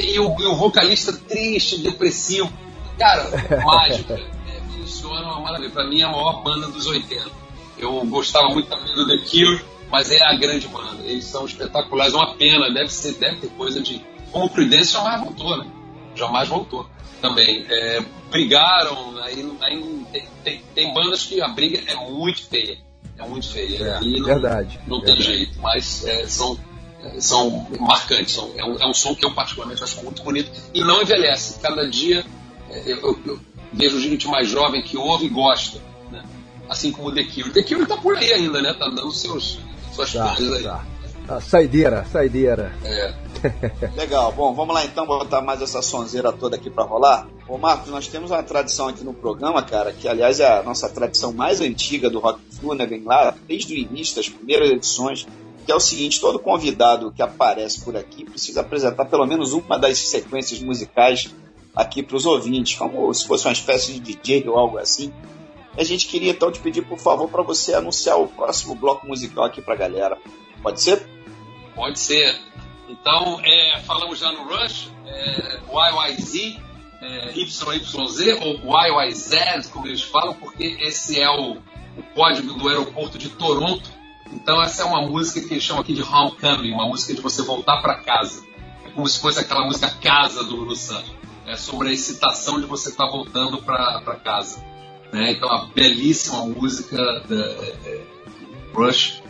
e o, e o vocalista triste, depressivo. Cara, mágica. É, funciona uma maravilha. Pra mim é a maior banda dos 80. Eu gostava muito também do The Cure, mas é a grande banda. Eles são espetaculares. Uma pena, deve, ser, deve ter coisa de. Como o Prudence jamais voltou, né? Jamais voltou também. É, brigaram, aí, aí tem, tem, tem bandas que a briga é muito feia. É muito feia. É, não- verdade, Não tem verdade. jeito, mas é, são, é, são marcantes. São, é, um, é um som que eu particularmente acho muito bonito e não envelhece. Cada dia é, eu, eu- eu vejo gente mais jovem que ouve e gosta. Né? Assim como o The Cure. The Cure tá por aí ainda, né? Tá dando seus, suas Tá, coisas aí. tá. Tá, saideira, saideira. É. (laughs) Legal, bom, vamos lá então botar mais essa sonzeira toda aqui para rolar. Ô Marcos, nós temos uma tradição aqui no programa, cara, que aliás é a nossa tradição mais antiga do Rock Flu? Vem lá desde o início das primeiras edições, que é o seguinte: todo convidado que aparece por aqui precisa apresentar pelo menos uma das sequências musicais aqui para os ouvintes, como se fosse uma espécie de DJ ou algo assim. A gente queria então te pedir, por favor, para você anunciar o próximo bloco musical aqui para a galera. Pode ser? Pode ser. Então, é, falamos já no Rush, é, YYZ, é, YYZ ou YYZ, como eles falam, porque esse é o, o código do aeroporto de Toronto. Então, essa é uma música que eles chamam aqui de Homecoming, uma música de você voltar para casa. É como se fosse aquela música Casa do Lulu Santos. É sobre a excitação de você estar tá voltando para casa. Né? Então, uma belíssima música da, é, Rush,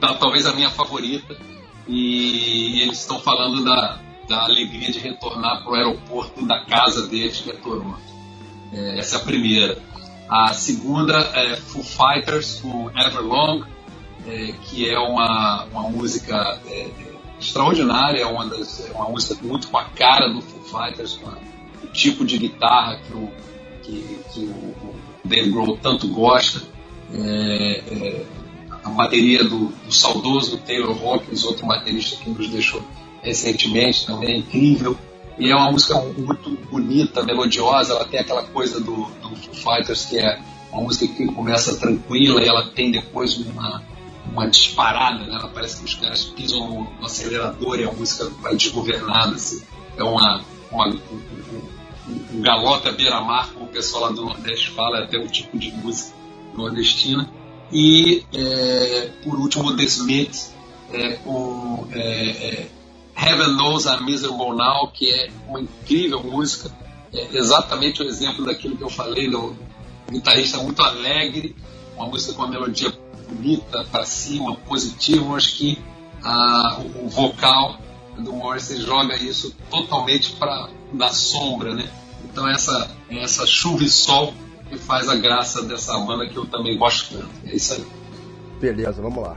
tá, talvez a minha favorita e eles estão falando da, da alegria de retornar para o aeroporto da casa deles, que é Toronto. É, essa é a primeira. A segunda é Foo Fighters com Everlong, é, que é uma, uma música é, extraordinária, é uma, das, é uma música muito com a cara do Foo Fighters, com a, o tipo de guitarra que o, que, que o, Dave Grohl tanto gosta. É, é, a bateria do, do saudoso Taylor Hawkins, outro baterista que nos deixou recentemente também, incrível. E é uma música muito bonita, melodiosa, ela tem aquela coisa do, do Foo Fighters que é uma música que começa tranquila e ela tem depois uma, uma disparada, né? Ela parece que os caras pisam no, no acelerador e a música vai desgovernada, assim. É uma, uma um, um, um galota beira-mar, como o pessoal lá do Nordeste fala, é até um tipo de música nordestina. E, é, por último, The Smith, é, com é, é, Heaven Knows I'm Miserable Now, que é uma incrível música, é exatamente o exemplo daquilo que eu falei, do guitarrista muito alegre, uma música com uma melodia bonita, para cima, positiva, acho que a, o, o vocal do Morrissey joga isso totalmente para da sombra, né? Então essa essa chuva e sol que faz a graça dessa banda que eu também gosto tanto. É isso aí. Beleza, vamos lá.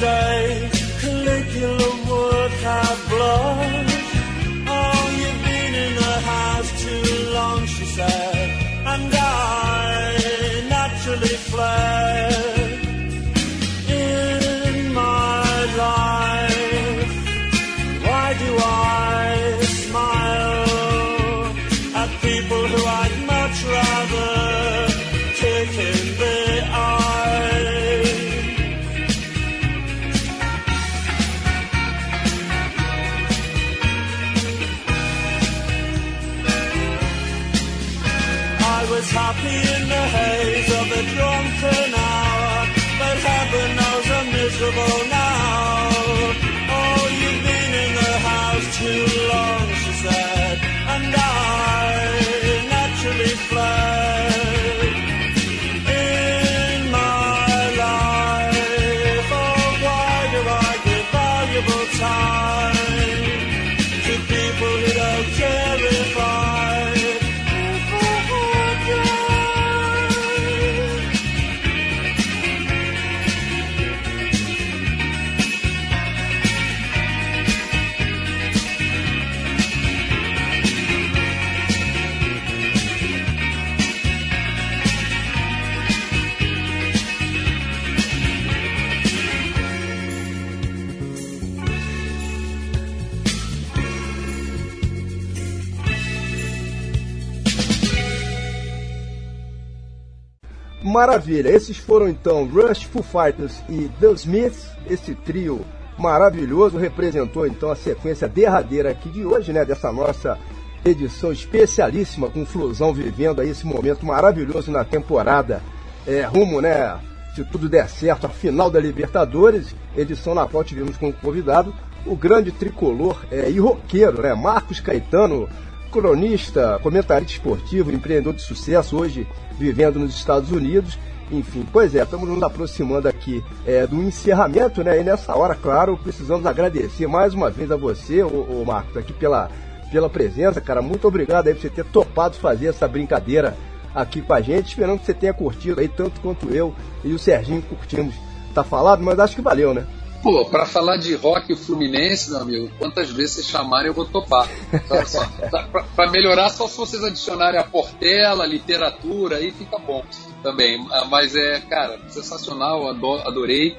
Day. Caligula Maravilha, esses foram então Rush, Foo Fighters e The Smiths. Esse trio maravilhoso representou então a sequência derradeira aqui de hoje, né? Dessa nossa edição especialíssima com Flusão vivendo aí esse momento maravilhoso na temporada. É, rumo, né? Se tudo der certo, a final da Libertadores, edição na qual tivemos como convidado o grande tricolor é, e roqueiro, né? Marcos Caetano, cronista, comentarista esportivo, empreendedor de sucesso, hoje vivendo nos Estados Unidos. Enfim, pois é, estamos nos aproximando aqui é, do encerramento, né? E nessa hora, claro, precisamos agradecer mais uma vez a você, ô Marcos, aqui pela, pela presença, cara. Muito obrigado aí por você ter topado fazer essa brincadeira aqui com a gente. Esperando que você tenha curtido aí, tanto quanto eu e o Serginho curtimos. Tá falado, mas acho que valeu, né? Pô, pra falar de rock fluminense, meu amigo, quantas vezes vocês chamarem eu vou topar. Só- só- pra, pra melhorar, só se vocês adicionarem a Portela, a literatura, aí fica bom também. Mas é, cara, sensacional, ado- adorei.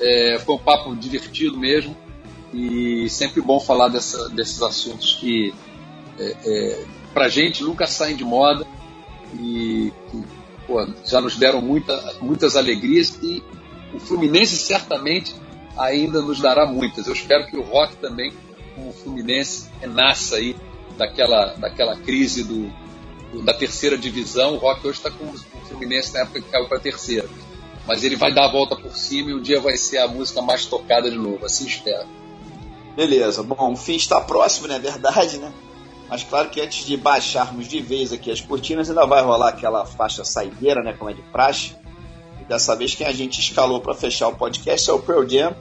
É, foi um papo divertido mesmo. E sempre bom falar dessa- desses assuntos que é, é, pra gente nunca saem de moda e que pô, já nos deram muita, muitas alegrias e o Fluminense certamente ainda nos dará muitas. Eu espero que o Rock também, com o Fluminense, renasça aí daquela, daquela crise do, do- da terceira divisão. O Rock hoje está com o Fluminense na época que caiu para a terceira. Mas ele vai dar a volta por cima e um dia vai ser a música mais tocada de novo. Assim espero. Beleza, bom, o fim está próximo, né? Verdade, né? Mas claro que antes de baixarmos de vez aqui as cortinas, ainda vai rolar aquela faixa saideira, né? Como é de praxe. Dessa vez quem a gente escalou para fechar o podcast é o Pearl Jam,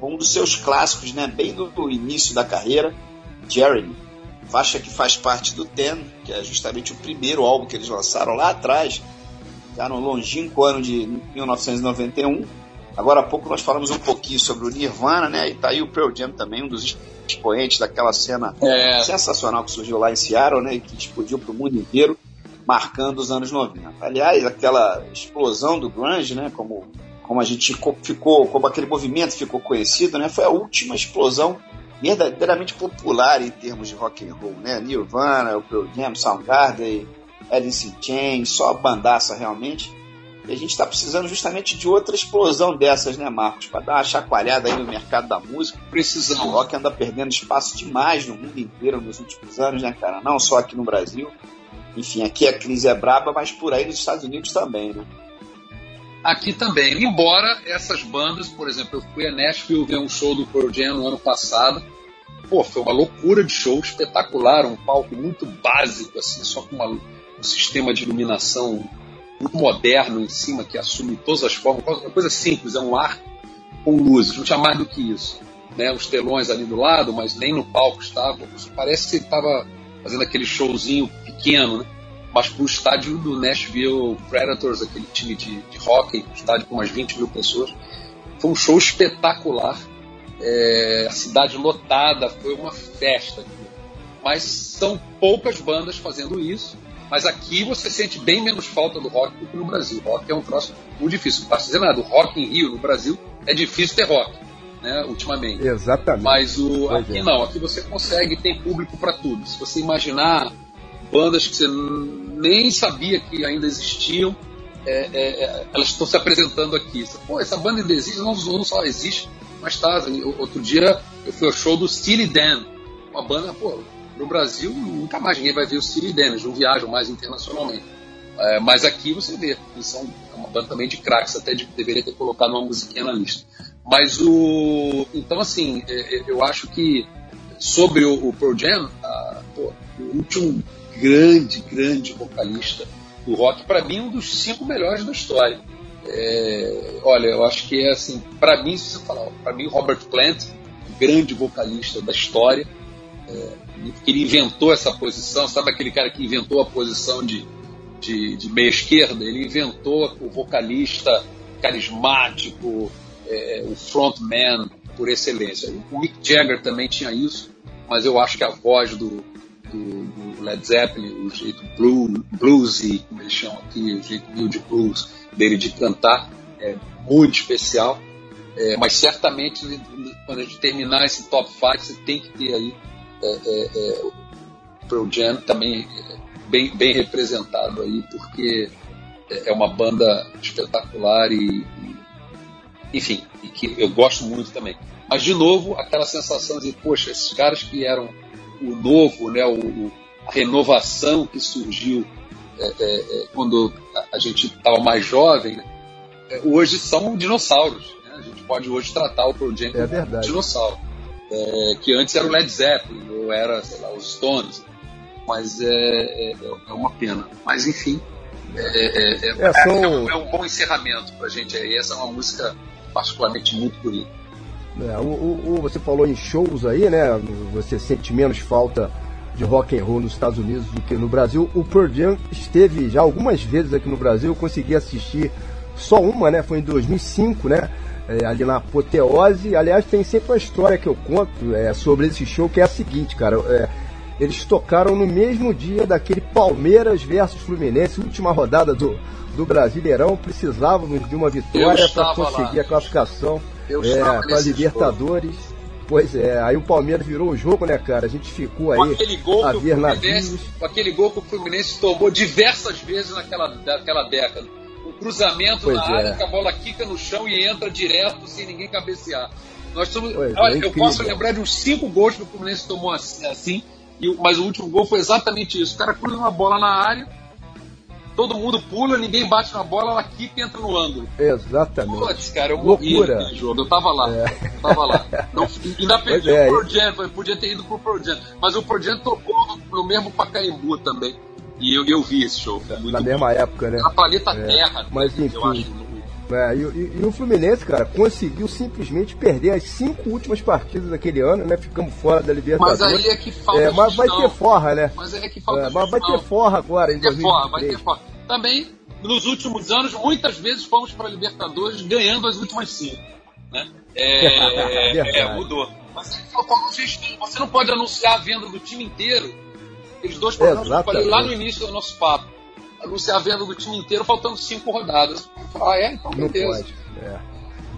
com um dos seus clássicos, né? Bem do, início da carreira, Jeremy. Faixa que faz parte do Ten, que é justamente o primeiro álbum que eles lançaram lá atrás, já no longínquo ano de 1991. Agora há pouco nós falamos um pouquinho sobre o Nirvana, né? E tá aí o Pearl Jam também, um dos expoentes daquela cena É, sensacional que surgiu lá em Seattle, né? E que explodiu para o mundo inteiro, marcando os anos 90. Aliás, aquela explosão do grunge, né? Como, como a gente co- ficou, como aquele movimento ficou conhecido, né? Foi a última explosão verdadeiramente popular em termos de rock and roll, né? Nirvana, o Pearl Jam, Soundgarden, Alice in Chains, só bandaça realmente. E a gente está precisando justamente de outra explosão dessas, né, Marcos? Para dar uma chacoalhada aí no mercado da música. O precisamos. rock anda perdendo espaço demais no mundo inteiro nos últimos anos, né, cara? Não só aqui no Brasil. Enfim, aqui a crise é braba, mas por aí nos Estados Unidos também, né? aqui também. Embora essas bandas, por exemplo, eu fui a Nashville ver um show do Pearl Jam no ano passado. Pô, foi uma loucura de show, espetacular, um palco muito básico, assim, só com uma- um sistema de iluminação muito moderno em cima, que assume todas as formas, uma coisa simples, é um ar com luzes, não tinha mais do que isso. Né? Os telões ali do lado, mas nem no palco estava. Parece que estava fazendo aquele showzinho pequeno, né? mas para o estádio do Nashville Predators, aquele time de, de hockey, um estádio com umas 20 mil pessoas. Foi um show espetacular, é, a cidade lotada, foi uma festa. Mas são poucas bandas fazendo isso, mas aqui você sente bem menos falta do rock do que no Brasil. O rock é um troço muito difícil, não dizer nada. O rock em Rio, no Brasil, é difícil ter rock, né, ultimamente. Exatamente. Mas o, Pois aqui é. não, aqui você consegue, tem público para tudo. Se você imaginar bandas que você nem sabia que ainda existiam, é, é, é, elas estão se apresentando aqui. Você, Pô, essa banda ainda existe, não, não só existe, mas tá. Outro dia eu fui ao show do Steely Dan, uma banda, pô, no Brasil nunca mais ninguém vai ver o Steely Dan, eles não viajam mais internacionalmente. É, mas aqui você vê, eles são uma banda também de craques, até de- deveria ter colocado uma musiquinha na lista. Mas o. Então, assim, é, é, eu acho que sobre o, o Pearl Jam, ah, pô, o último grande, grande vocalista do rock, para mim, um dos cinco melhores da história. É, olha, eu acho que é assim, para mim, se você falar, para mim, Robert Plant, grande vocalista da história, é, ele inventou essa posição, sabe aquele cara que inventou a posição de, de, de meia esquerda? Ele inventou o vocalista carismático, é, o frontman por excelência. O Mick Jagger também tinha isso, mas eu acho que a voz do, do, do Led Zeppelin, o jeito blue, bluesy, como eles chamam aqui, o jeito meio de blues dele de cantar, é muito especial. É, mas certamente, quando a gente terminar esse top 5, você tem que ter aí é, é, é, o Pearl Jam também é, bem, bem representado aí, porque é é uma banda espetacular e, e- enfim, e que eu gosto muito também. Mas de novo, aquela sensação de, poxa, esses caras que eram o novo, né, o, a renovação que surgiu é, é, é, quando a, a gente estava mais jovem, né, é, hoje são dinossauros. né? A gente pode hoje tratar o Pearl Jam É como dinossauro. É, que antes era o Led Zeppelin, ou era, sei lá, os Stones. Mas é, é, uma pena. Mas enfim, é, é, é, É, é um, é um bom encerramento pra gente aí. Essa é uma música particularmente muito bonita. É, o- o- você falou em shows aí, né? Você sente menos falta de rock and roll nos Estados Unidos do que no Brasil. O Pearl Jam esteve já algumas vezes aqui no Brasil. Eu consegui assistir só uma, né? Foi em 2005, né? É, ali na Apoteose. Aliás, tem sempre uma história que eu conto é, sobre esse show que é a seguinte, cara. É, eles tocaram no mesmo dia daquele Palmeiras versus Fluminense, última rodada do, do Brasileirão. Precisávamos de uma Eu vitória para conseguir lá. a classificação Eu é, para Libertadores. Pois é, aí o Palmeiras virou o jogo, né, cara? A gente ficou Com aí aquele, gol a o ver navios. com aquele gol que o Fluminense tomou diversas vezes naquela, naquela década. um cruzamento Pois na é. área que a bola quica no chão e entra direto sem ninguém cabecear. Nós somos, Pois é, olha, eu incrível. posso lembrar de uns cinco gols que o Fluminense tomou assim, assim e o- mas o último gol foi exatamente isso. O cara cruza uma bola na área, todo mundo pula, ninguém bate na bola, ela quica e entra no ângulo. Exatamente. Putz, cara, eu morri Loucura. naquele jogo. Eu tava lá. Eu tava lá. Não, ainda perdi é, o Projet, eu podia ter ido pro Projet. Mas o Projet tocou no, no mesmo Pacaembu também. E eu, eu vi esse show. Na mesma época, né? Na planeta É, Terra. mas eu enfim. acho. É, e, e- e o Fluminense, cara, conseguiu simplesmente perder as cinco últimas partidas daquele ano, né? Ficamos fora da Mas Libertadores. aí é que falta É, mas vai ter forra, né? Mas aí é que falta É, mas vai ter forra agora em Vai ter forra, vai 2023. ter forra. Também, nos últimos anos, muitas vezes fomos para a Libertadores ganhando as últimas cinco. Né? É, (laughs) Verdade. é, mudou. Mas aí faltou uma gestão. Você não pode anunciar a venda do time inteiro. Aqueles dois que eu falei lá no início do nosso papo. Anunciar a venda do time inteiro faltando cinco rodadas. Ah, é? Então, Não beleza. pode. É.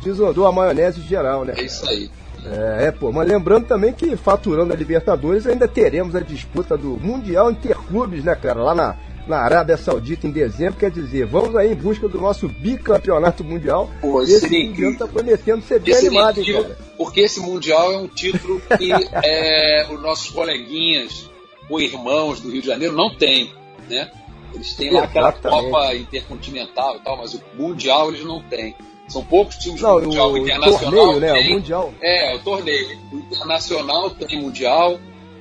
Desandou a maionese geral, né? É isso aí. É, é, pô, mas lembrando também que faturando a Libertadores ainda teremos a disputa do Mundial Interclubes, né, cara? Lá na, na Arábia Saudita em dezembro, quer dizer, vamos aí em busca do nosso bicampeonato mundial. Pô, Esse Mundial tá prometendo ser bem animado, hein, cara? porque esse Mundial é um título que (laughs) é, os nossos coleguinhas ou irmãos do Rio de Janeiro não têm, né? Eles têm lá aquela. Copa Intercontinental e tal, mas o Mundial eles não têm. São poucos times Não, do Mundial. o, Internacional torneio, né? tem. O Mundial. É, o torneio. O Internacional tem Mundial,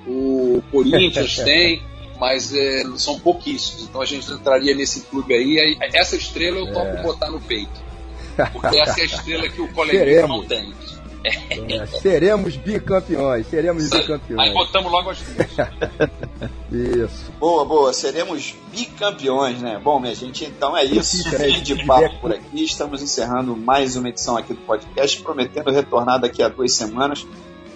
o Corinthians (laughs) tem, mas é, são pouquíssimos. Então a gente entraria nesse clube aí. aí essa estrela eu topo É. botar no peito. Porque essa é a estrela que o (laughs) coleguinha Teremos. não tem. É, seremos bicampeões, seremos Isso aí. Aí bicampeões. botamos logo as. Isso. Boa, boa. Seremos bicampeões, né? Bom, minha gente, então é isso. Fim de papo por aqui. Estamos encerrando mais uma edição aqui do podcast, prometendo retornar daqui a duas semanas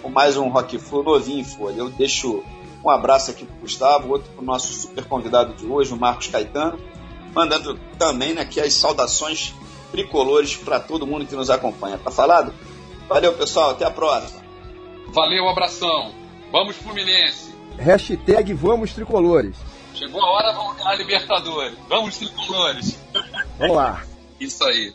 com mais um Rock Flu novinho em folha. Eu deixo um abraço aqui pro Gustavo, outro pro nosso super convidado de hoje, o Marcos Caetano, mandando também né, aqui as saudações tricolores para todo mundo que nos acompanha. Tá falado? Valeu, pessoal. Até a próxima. Valeu, abração. Vamos, Fluminense. Hashtag Vamos Tricolores. Chegou a hora, vamos ganhar a Libertadores. Vamos, tricolores. Vamos lá. Isso aí.